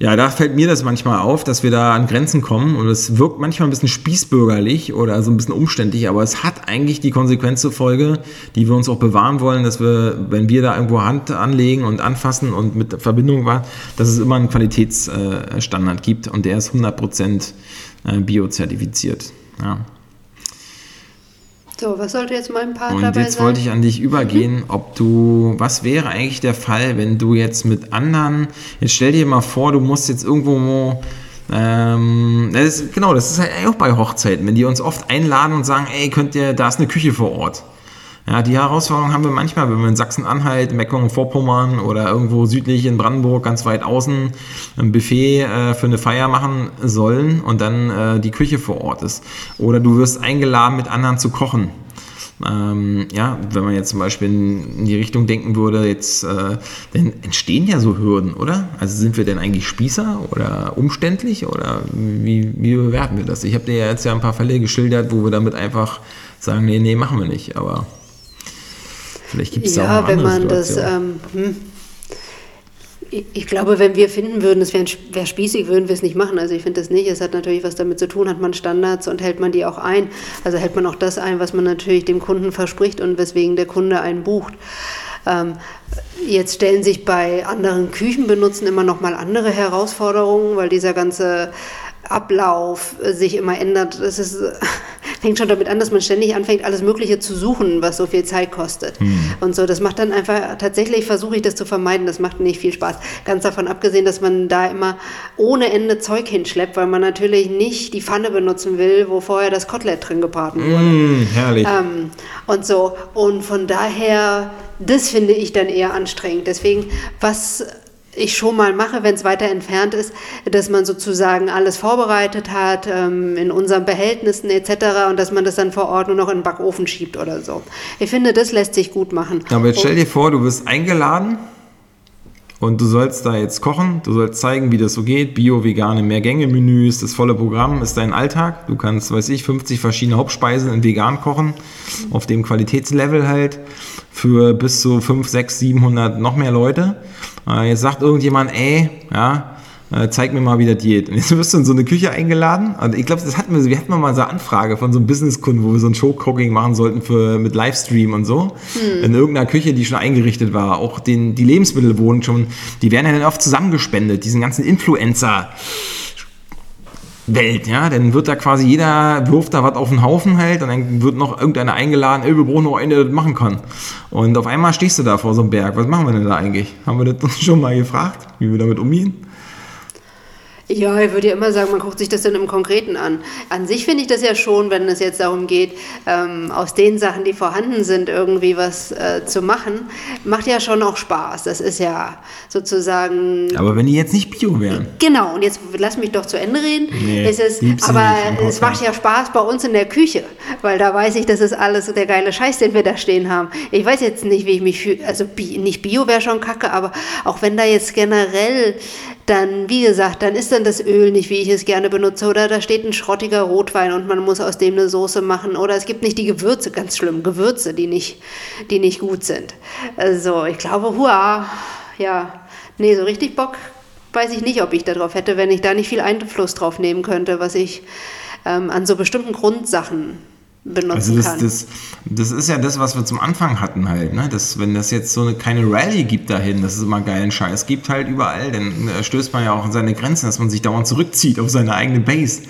Ja, da fällt mir das manchmal auf, dass wir da an Grenzen kommen und es wirkt manchmal ein bisschen spießbürgerlich oder so ein bisschen umständlich, aber es hat eigentlich die Konsequenz zur Folge, die wir uns auch bewahren wollen, dass wir, wenn wir da irgendwo Hand anlegen und anfassen und mit Verbindung war, dass es immer einen Qualitätsstandard gibt und der ist 100% äh, biozertifiziert. Ja. So, was sollte jetzt mein Part Und dabei jetzt sein? wollte ich an dich übergehen, ob du, was wäre eigentlich der Fall, wenn du jetzt mit anderen, jetzt stell dir mal vor, du musst jetzt irgendwo, ähm, das ist, genau, das ist halt auch bei Hochzeiten, wenn die uns oft einladen und sagen, ey, könnt ihr, da ist eine Küche vor Ort. Ja, die Herausforderung haben wir manchmal, wenn wir in Sachsen-Anhalt, Mecklenburg-Vorpommern oder irgendwo südlich in Brandenburg, ganz weit außen, ein Buffet äh, für eine Feier machen sollen und dann äh, die Küche vor Ort ist. Oder du wirst eingeladen, mit anderen zu kochen. Ähm, ja, wenn man jetzt zum Beispiel in, die Richtung denken würde, jetzt, äh, dann entstehen ja so Hürden, oder? Also sind wir denn eigentlich Spießer oder umständlich oder wie, wie bewerten wir das? Ich habe dir ja jetzt ja ein paar Fälle geschildert, wo wir damit einfach sagen, nee, nee, machen wir nicht, aber vielleicht gibt es auch Ja, eine wenn man das, ähm, hm. ich, ich glaube, wenn wir finden würden, es wäre wär spießig, würden wir es nicht machen. Also ich finde das nicht. Es hat natürlich was damit zu tun, hat man Standards und hält man die auch ein. Also hält man auch das ein, was man natürlich dem Kunden verspricht und weswegen der Kunde einen bucht. Ähm, jetzt stellen sich bei anderen Küchenbenutzen immer noch mal andere Herausforderungen, weil dieser ganze Ablauf äh, sich immer ändert. Es ist, fängt schon damit an, dass man ständig anfängt, alles Mögliche zu suchen, was so viel Zeit kostet. Und so, das macht dann einfach, tatsächlich versuche ich das zu vermeiden, das macht nicht viel Spaß. Ganz davon abgesehen, dass man da immer ohne Ende Zeug hinschleppt, weil man natürlich nicht die Pfanne benutzen will, wo vorher das Kotelett drin gebraten wurde. Mm, herrlich. Ähm, und so. Und von daher, das finde ich dann eher anstrengend. Deswegen, was ich schon mal mache, wenn es weiter entfernt ist, dass man sozusagen alles vorbereitet hat, ähm, in unseren Behältnissen etc. und dass man das dann vor Ort nur noch in den Backofen schiebt oder so. Ich finde, das lässt sich gut machen. Aber jetzt stell dir vor, du wirst eingeladen und du sollst da jetzt kochen, du sollst zeigen, wie das so geht. Bio, vegane Mehrgänge-Menüs, das volle Programm ist dein Alltag. Du kannst, weiß ich, 50 verschiedene Hauptspeisen in vegan kochen, auf dem Qualitätslevel halt, für bis zu 5, 6, 700 noch mehr Leute. Äh, jetzt sagt irgendjemand, ey, ja, äh, zeig mir mal, wie das geht. Und jetzt wirst du in so eine Küche eingeladen. Und ich glaube, das hatten wir, wir hatten mal so eine Anfrage von so einem Businesskunden, wo wir so ein Show-Cooking machen sollten für, mit Livestream und so. In irgendeiner Küche, die schon eingerichtet war. Auch den, die Lebensmittel wurden schon, die werden ja dann oft zusammengespendet, diesen ganzen Influencer. Welt, ja, dann wird da quasi jeder wirft da was auf den Haufen halt und dann wird noch irgendeiner eingeladen, ey, wir brauchen noch einen, der das machen kann. Und auf einmal stehst du da vor so einem Berg. Was machen wir denn da eigentlich? Haben wir das uns schon mal gefragt, wie wir damit umgehen? Ja, ich würde ja immer sagen, man guckt sich das dann im Konkreten an. An sich finde ich das ja schon, wenn es jetzt darum geht, ähm, aus den Sachen, die vorhanden sind, irgendwie was äh, zu machen, macht ja schon auch Spaß. Das ist ja sozusagen Aber wenn die jetzt nicht Bio wären. Genau, und jetzt lass mich doch zu Ende reden. Nee, es ist, aber es macht ja Spaß bei uns in der Küche, weil da weiß ich, das ist alles der geile Scheiß, den wir da stehen haben. Ich weiß jetzt nicht, wie ich mich fühle. Also Bi nicht Bio wäre schon kacke, aber auch wenn da jetzt generell dann, wie gesagt, dann ist dann das Öl nicht, wie ich es gerne benutze, oder da steht ein schrottiger Rotwein und man muss aus dem eine Soße machen, oder es gibt nicht die Gewürze, ganz schlimm, Gewürze, die nicht, die nicht gut sind. Also ich glaube, hua, ja, nee, so richtig Bock weiß ich nicht, ob ich darauf hätte, wenn ich da nicht viel Einfluss drauf nehmen könnte, was ich ähm, an so bestimmten Grundsachen benutzen Also das, kann. das, das ist ja das, was wir zum Anfang hatten halt, ne? Das, wenn das jetzt so eine keine Rallye gibt dahin, dass es immer geilen Scheiß gibt halt überall, dann äh, stößt man ja auch an seine Grenzen, dass man sich dauernd zurückzieht auf seine eigene Base.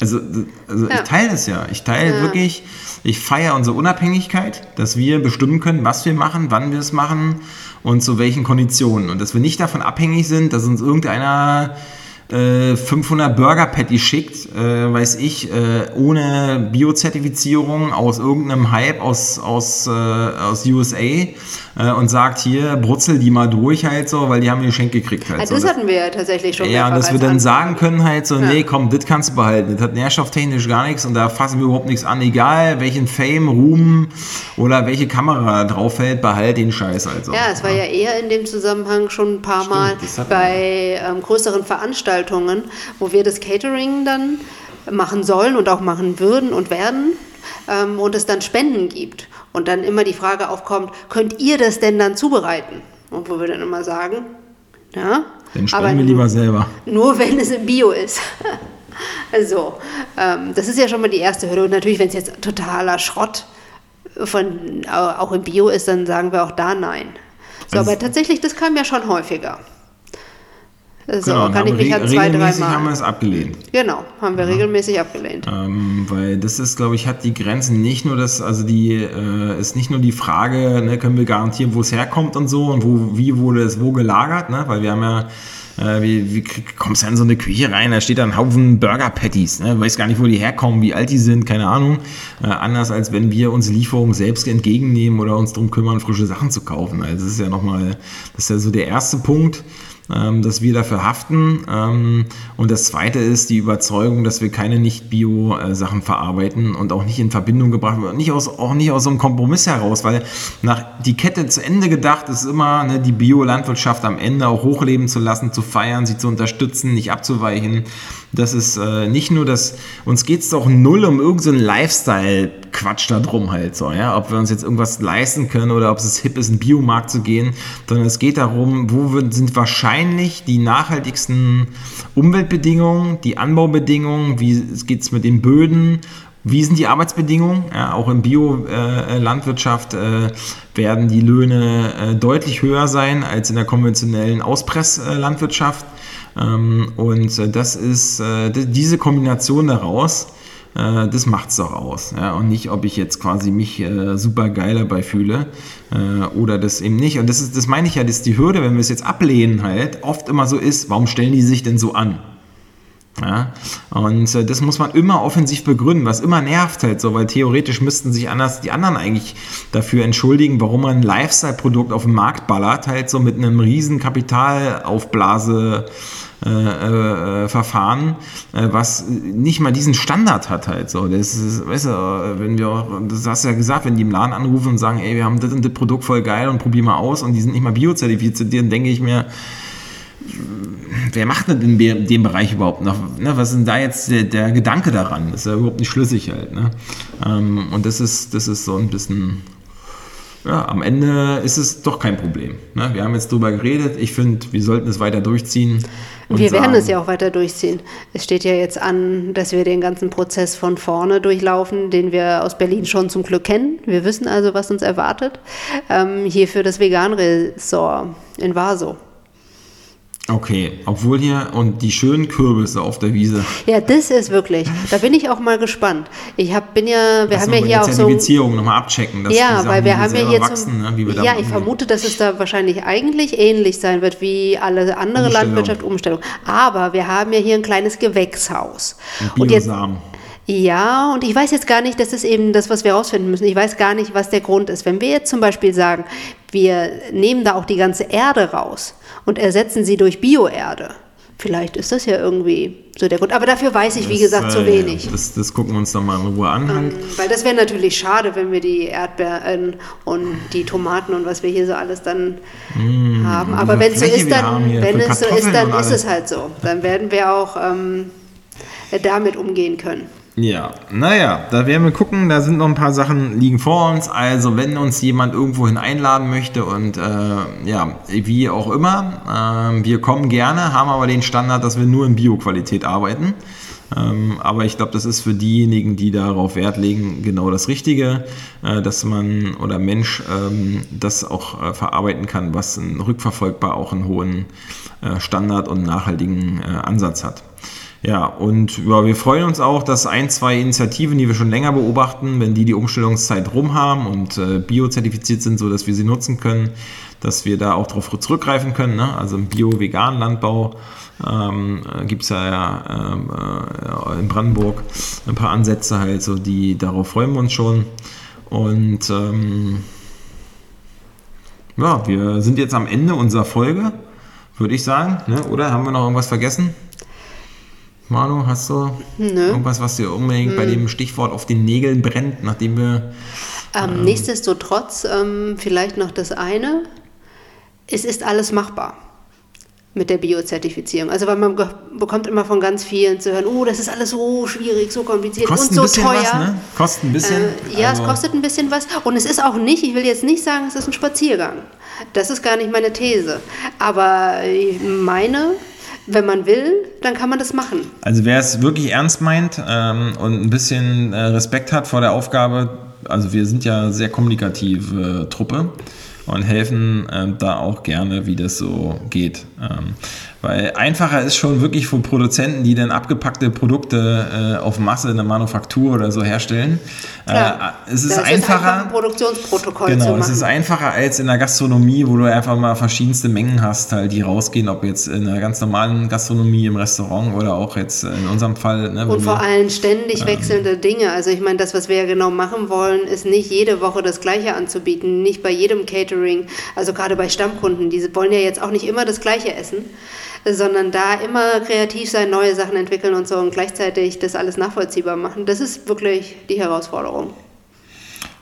Also, also Ja. ich teile das ja. Ich teile Ja. wirklich, ich feiere unsere Unabhängigkeit, dass wir bestimmen können, was wir machen, wann wir es machen und zu welchen Konditionen. Und dass wir nicht davon abhängig sind, dass uns irgendeiner äh, 500 Burger Patty schickt, äh, weiß ich, äh, ohne Biozertifizierung aus irgendeinem Hype aus, aus, äh, aus USA äh, und sagt hier, brutzel die mal durch halt so, weil die haben ein Geschenk gekriegt halt. Also so. das hatten wir ja tatsächlich schon. Ja, mehrfach dass wir dann Anfrage. sagen können halt so, Ja. nee, komm, das kannst du behalten. Das hat nährstofftechnisch gar nichts und da fassen wir überhaupt nichts an. Egal, welchen Fame, Ruhm oder welche Kamera drauf fällt, behalt den Scheiß also. Ja, es war ja eher in dem Zusammenhang schon ein paar Mal hatten wir. bei ähm, größeren Veranstaltungen, wo wir das Catering dann machen sollen und auch machen würden und werden ähm, und es dann Spenden gibt. Und dann immer die Frage aufkommt, könnt ihr das denn dann zubereiten? Und wo wir dann immer sagen, ja, Dann aber wir nur- lieber selber. nur wenn es im Bio ist. Also, ähm, das ist ja schon mal die erste Hürde. Und natürlich, wenn es jetzt totaler Schrott von, au- auch im Bio ist, dann sagen wir auch da nein. So, Also- aber tatsächlich, das kam ja schon häufiger. So, Genau, kann ich mich an zwei, drei regelmäßig haben wir Mal. es abgelehnt. Genau, haben wir regelmäßig abgelehnt. Ähm, weil das ist, glaube ich, hat die Grenzen nicht nur das, also die äh, ist nicht nur die Frage, ne, können wir garantieren, wo es herkommt und so und wo, wie wurde es wo gelagert, ne? Weil wir haben ja, äh, wie, wie kommst du in so eine Küche rein, da steht da ein Haufen Burger Patties, ne? Weiß gar nicht, wo die herkommen, wie alt die sind, keine Ahnung. Äh, anders als wenn wir uns Lieferungen selbst entgegennehmen oder uns darum kümmern, frische Sachen zu kaufen. Also das ist ja nochmal, das ist ja so der erste Punkt dass wir dafür haften. Ähm, und das zweite ist die Überzeugung, dass wir keine Nicht-Bio-Sachen verarbeiten und auch nicht in Verbindung gebracht werden. Nicht aus, auch nicht aus so einem Kompromiss heraus, weil nach die Kette zu Ende gedacht ist immer, ne, die Bio-Landwirtschaft am Ende auch hochleben zu lassen, zu feiern, sie zu unterstützen, nicht abzuweichen. Das ist äh, nicht nur das, uns geht es doch null um irgendeinen so Lifestyle-Quatsch da drum halt so, ja, ob wir uns jetzt irgendwas leisten können oder ob es hip ist, in den Biomarkt zu gehen, sondern es geht darum, wo sind wahrscheinlich die nachhaltigsten Umweltbedingungen, die Anbaubedingungen, wie geht es mit den Böden, wie sind die Arbeitsbedingungen? Ja, auch in Bio-Landwirtschaft äh, werden die Löhne äh, deutlich höher sein als in der konventionellen Auspresslandwirtschaft. Ähm, und äh, das ist äh, diese Kombination daraus, äh, das macht's doch aus. Ja? Und nicht, ob ich jetzt quasi mich äh, super geil dabei fühle äh, oder das eben nicht. Und das ist, das meine ich ja, dass die Hürde, wenn wir es jetzt ablehnen, halt oft immer so ist, warum stellen die sich denn so an? Ja, und äh, das muss man immer offensiv begründen, was immer nervt halt so, weil theoretisch müssten sich anders die anderen eigentlich dafür entschuldigen, warum man ein Lifestyle-Produkt auf den Markt ballert, halt so mit einem riesen Kapitalaufblase äh, äh, Verfahren, äh, was nicht mal diesen Standard hat halt so. Das ist, weißt du, wenn wir, auch- das hast du ja gesagt, wenn die im Laden anrufen und sagen, ey, wir haben das und das Produkt voll geil und probier mal aus und die sind nicht mal biozertifiziert, dann denke ich mir, wer macht denn in dem, Bereich überhaupt noch? Ne, was ist denn da jetzt der, der Gedanke daran? Das ist ja überhaupt nicht schlüssig halt. Ne? Ähm, und das ist, das ist so ein bisschen, ja, am Ende ist es doch kein Problem. Ne? Wir haben jetzt drüber geredet. Ich finde, wir sollten es weiter durchziehen. und Wir werden sagen, es ja auch weiter durchziehen. Es steht ja jetzt an, dass wir den ganzen Prozess von vorne durchlaufen, den wir aus Berlin schon zum Glück kennen. Wir wissen also, was uns erwartet. Ähm, hier für das Vegan-Ressort in Vaso. Okay, obwohl hier und die schönen Kürbisse auf der Wiese. Ja, das ist wirklich. Da bin ich auch mal gespannt. Ich hab, bin ja, wir Lass haben ja hier auch so. Zertifizierung nochmal abchecken. Dass Ja, weil wir haben ja hier wachsen, zum, ne, wie wir ja, ich vermute, dass es da wahrscheinlich eigentlich ähnlich sein wird wie alle andere Umstellung. Landwirtschaft Umstellung. Aber wir haben ja hier ein kleines Gewächshaus. Und Und jetzt, Biosamen. Ja, und ich weiß jetzt gar nicht, das ist eben das, was wir rausfinden müssen. Ich weiß gar nicht, was der Grund ist. Wenn wir jetzt zum Beispiel sagen, wir nehmen da auch die ganze Erde raus und ersetzen sie durch Bioerde, vielleicht ist das ja irgendwie so der Grund. Aber dafür weiß ich, wie Das, gesagt, zu äh, wenig. Das, das gucken wir uns dann mal in Ruhe an. Halt. Weil das wäre natürlich schade, wenn wir die Erdbeeren und die Tomaten und was wir hier so alles dann haben. Aber wenn es so ist, dann, wenn es so ist, dann ist es halt so. Dann werden wir auch ähm, damit umgehen können. Ja, naja, da werden wir gucken, da sind noch ein paar Sachen liegen vor uns. Also wenn uns jemand irgendwohin einladen möchte und äh, ja, wie auch immer, ähm, wir kommen gerne, haben aber den Standard, dass wir nur in Bioqualität arbeiten. Ähm, aber ich glaube, das ist für diejenigen, die darauf Wert legen, genau das Richtige, äh, dass man oder Mensch ähm, das auch äh, verarbeiten kann, was rückverfolgbar auch einen hohen äh, Standard und nachhaltigen äh, Ansatz hat. Ja, und ja, wir freuen uns auch, dass ein, zwei Initiativen, die wir schon länger beobachten, wenn die die Umstellungszeit rum haben und äh, biozertifiziert sind, sodass wir sie nutzen können, dass wir da auch darauf zurückgreifen können. Ne? Also im bio-veganen Landbau ähm, gibt es ja, ja, ähm, äh, in Brandenburg ein paar Ansätze halt, so die darauf freuen wir uns schon. Und ähm, ja, wir sind jetzt am Ende unserer Folge, würde ich sagen, ne? oder? Haben wir noch irgendwas vergessen? Manu, hast du Nö. irgendwas, was dir unbedingt bei dem Stichwort auf den Nägeln brennt, nachdem wir. Ähm, nichtsdestotrotz ähm, vielleicht noch das eine. Es ist alles machbar mit der Biozertifizierung. Also weil man bekommt immer von ganz vielen zu hören, oh, das ist alles so schwierig, so kompliziert Kostet und so ein bisschen teuer. was, ne? Kostet ein bisschen. Äh, ja, Also- es kostet ein bisschen was. Und es ist auch nicht, ich will jetzt nicht sagen, es ist ein Spaziergang. Das ist gar nicht meine These. Aber ich meine, wenn man will, dann kann man das machen. Also wer es wirklich ernst meint ähm, und ein bisschen äh, Respekt hat vor der Aufgabe, also wir sind ja sehr kommunikative äh, Truppe und helfen ähm, da auch gerne, wie das so geht. Ähm, weil einfacher ist schon wirklich für Produzenten, die dann abgepackte Produkte äh, auf Masse in der Manufaktur oder so herstellen. Klar. Äh, es ist einfacher. einfach ein Produktionsprotokoll Genau, es ist einfacher als in der Gastronomie, wo du einfach mal verschiedenste Mengen hast, halt, die rausgehen, ob jetzt in einer ganz normalen Gastronomie im Restaurant oder auch jetzt in unserem Fall. Ne, Und vor wir- allem ständig wechselnde Dinge. Also ich meine, das, was wir ja genau machen wollen, ist nicht jede Woche das Gleiche anzubieten, nicht bei jedem Catering, also gerade bei Stammkunden, die wollen ja jetzt auch nicht immer das Gleiche essen, sondern da immer kreativ sein, neue Sachen entwickeln und so und gleichzeitig das alles nachvollziehbar machen. Das ist wirklich die Herausforderung.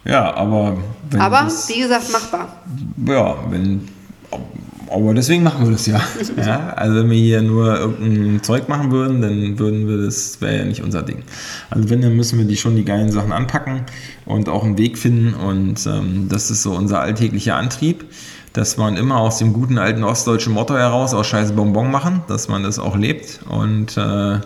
Ja, aber wenn Aber das, wie gesagt, machbar. ja, wenn aber deswegen machen wir das ja. ja. Also wenn wir hier nur irgendein Zeug machen würden, dann würden wir das, wäre ja nicht unser Ding. Also wenn, dann müssen wir die schon die geilen Sachen anpacken und auch einen Weg finden. Und ähm, das ist so unser alltäglicher Antrieb, dass man immer aus dem guten alten ostdeutschen Motto heraus aus scheiße Bonbon machen, dass man das auch lebt und äh,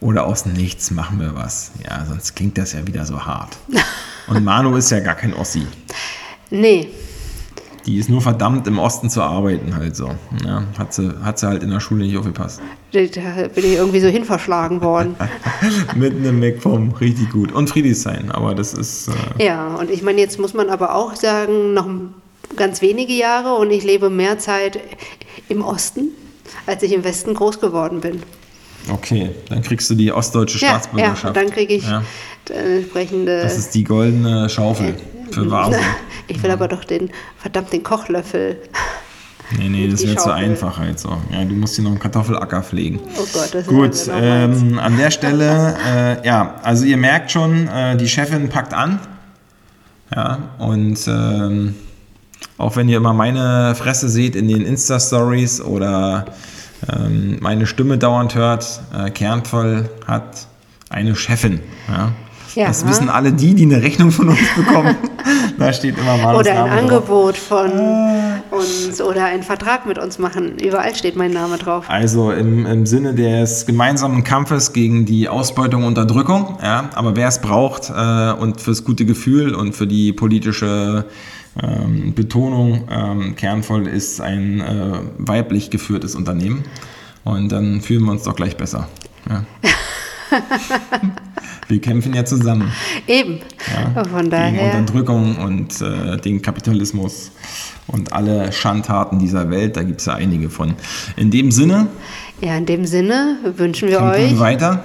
oder aus nichts machen wir was. Ja, sonst klingt das ja wieder so hart. Und Manu ist ja gar kein Ossi. Nee, Die ist nur verdammt, im Osten zu arbeiten, halt so. Ja, hat, sie, hat sie halt in der Schule nicht aufgepasst. da bin ich irgendwie so hinverschlagen worden. Mit einem Mac vom richtig gut. Und Friedrichshain, aber das ist. Äh, Ja, und ich meine, jetzt muss man aber auch sagen, noch ganz wenige Jahre und ich lebe mehr Zeit im Osten, als ich im Westen groß geworden bin. okay, dann kriegst du die ostdeutsche Ja, ja, Staatsbürgerschaft. und dann kriege ich Ja, äh, entsprechende. das ist die goldene Schaufel für Vase. Ich will aber doch den, verdammt, den Kochlöffel. Nee, nee, das wäre zu einfach halt so. Ja, du musst hier noch einen Kartoffelacker pflegen. Oh Gott, das Gut, ist ja meins. ähm, an der Stelle, äh, ja, also ihr merkt schon, äh, die Chefin packt an. Ja, und ähm, auch wenn ihr immer meine Fresse seht in den Insta-Stories oder ähm, meine Stimme dauernd hört, äh, Kernvoll hat eine Chefin. Ja. Ja. Das wissen alle die, die eine Rechnung von uns bekommen. da steht immer mal Oder ein Name drauf. Angebot von Ah. uns oder einen Vertrag mit uns machen. Überall steht mein Name drauf. Also im, im Sinne des gemeinsamen Kampfes gegen die Ausbeutung und Unterdrückung. Ja, aber wer es braucht äh, und fürs gute Gefühl und für die politische ähm, Betonung, ähm, Kernvoll ist ein äh, weiblich geführtes Unternehmen. Und dann fühlen wir uns doch gleich besser. Ja. wir kämpfen ja zusammen Eben. ja, Von gegen daher. Unterdrückung und äh, den Kapitalismus und alle Schandtaten dieser Welt. Da gibt es ja einige von. In dem Sinne, Ja, in dem Sinne wünschen wir kämpfen euch. wir weiter.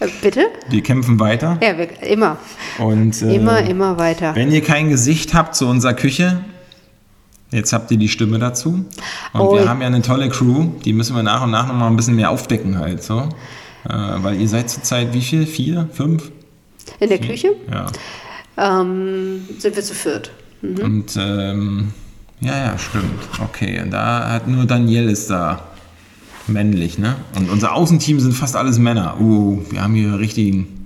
Äh, Bitte? Wir kämpfen weiter. Ja, wir, immer. Und äh, Immer, immer weiter. wenn ihr kein Gesicht habt zu unserer Küche, jetzt habt ihr die Stimme dazu. Und Oh. wir haben ja eine tolle Crew, die müssen wir nach und nach nochmal ein bisschen mehr aufdecken halt so. Äh, weil ihr seid zurzeit wie viel? Vier? Fünf? In der Küche Ja. ähm, sind wir zu viert. Und ähm, ja, ja, stimmt. Okay, und da hat nur Daniel ist da männlich, ne? Und unser Außenteam sind fast alles Männer. Uh, wir haben hier richtigen.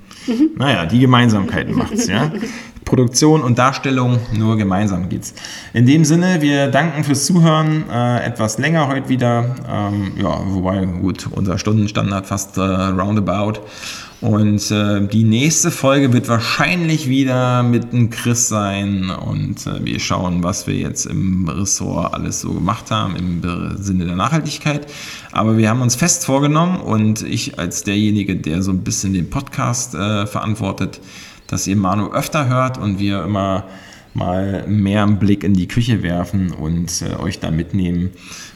Naja, die Gemeinsamkeiten macht's, ja. Produktion und Darstellung, nur gemeinsam geht's. In dem Sinne, wir danken fürs Zuhören. Äh, etwas länger heute wieder. Ähm, ja, wobei, gut, unser Stundenstandard fast äh, roundabout. Und äh, die nächste Folge wird wahrscheinlich wieder mit dem Chris sein und äh, wir schauen, was wir jetzt im Ressort alles so gemacht haben im Sinne der Nachhaltigkeit. Aber wir haben uns fest vorgenommen und ich als derjenige, der so ein bisschen den Podcast äh, verantwortet, dass ihr Manu öfter hört und wir immer mal mehr einen Blick in die Küche werfen und äh, euch da mitnehmen,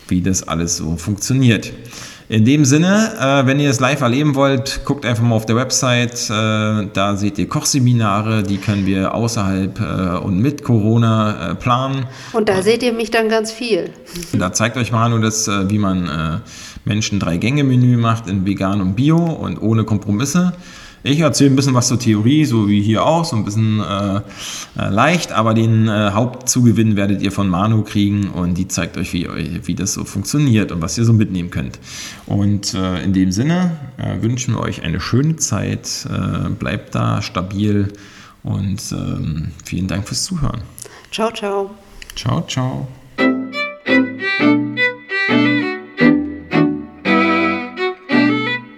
wie das alles so funktioniert. In dem Sinne, äh, wenn ihr es live erleben wollt, guckt einfach mal auf der Website. Äh, da seht ihr Kochseminare, die können wir außerhalb äh, und mit Corona äh, planen. Und da seht ihr mich dann ganz viel. Da zeigt euch Manu das, äh, wie man äh, Menschen drei Gänge Menü macht in vegan und bio und ohne Kompromisse. Ich erzähle ein bisschen was zur Theorie, so wie hier auch, so ein bisschen äh, äh, leicht, aber den äh, Hauptzugewinn werdet ihr von Manu kriegen und die zeigt euch, wie, wie das so funktioniert und was ihr so mitnehmen könnt. Und äh, in dem Sinne äh, wünschen wir euch eine schöne Zeit, äh, bleibt da stabil und ähm, vielen Dank fürs Zuhören. Ciao, ciao. Ciao, ciao.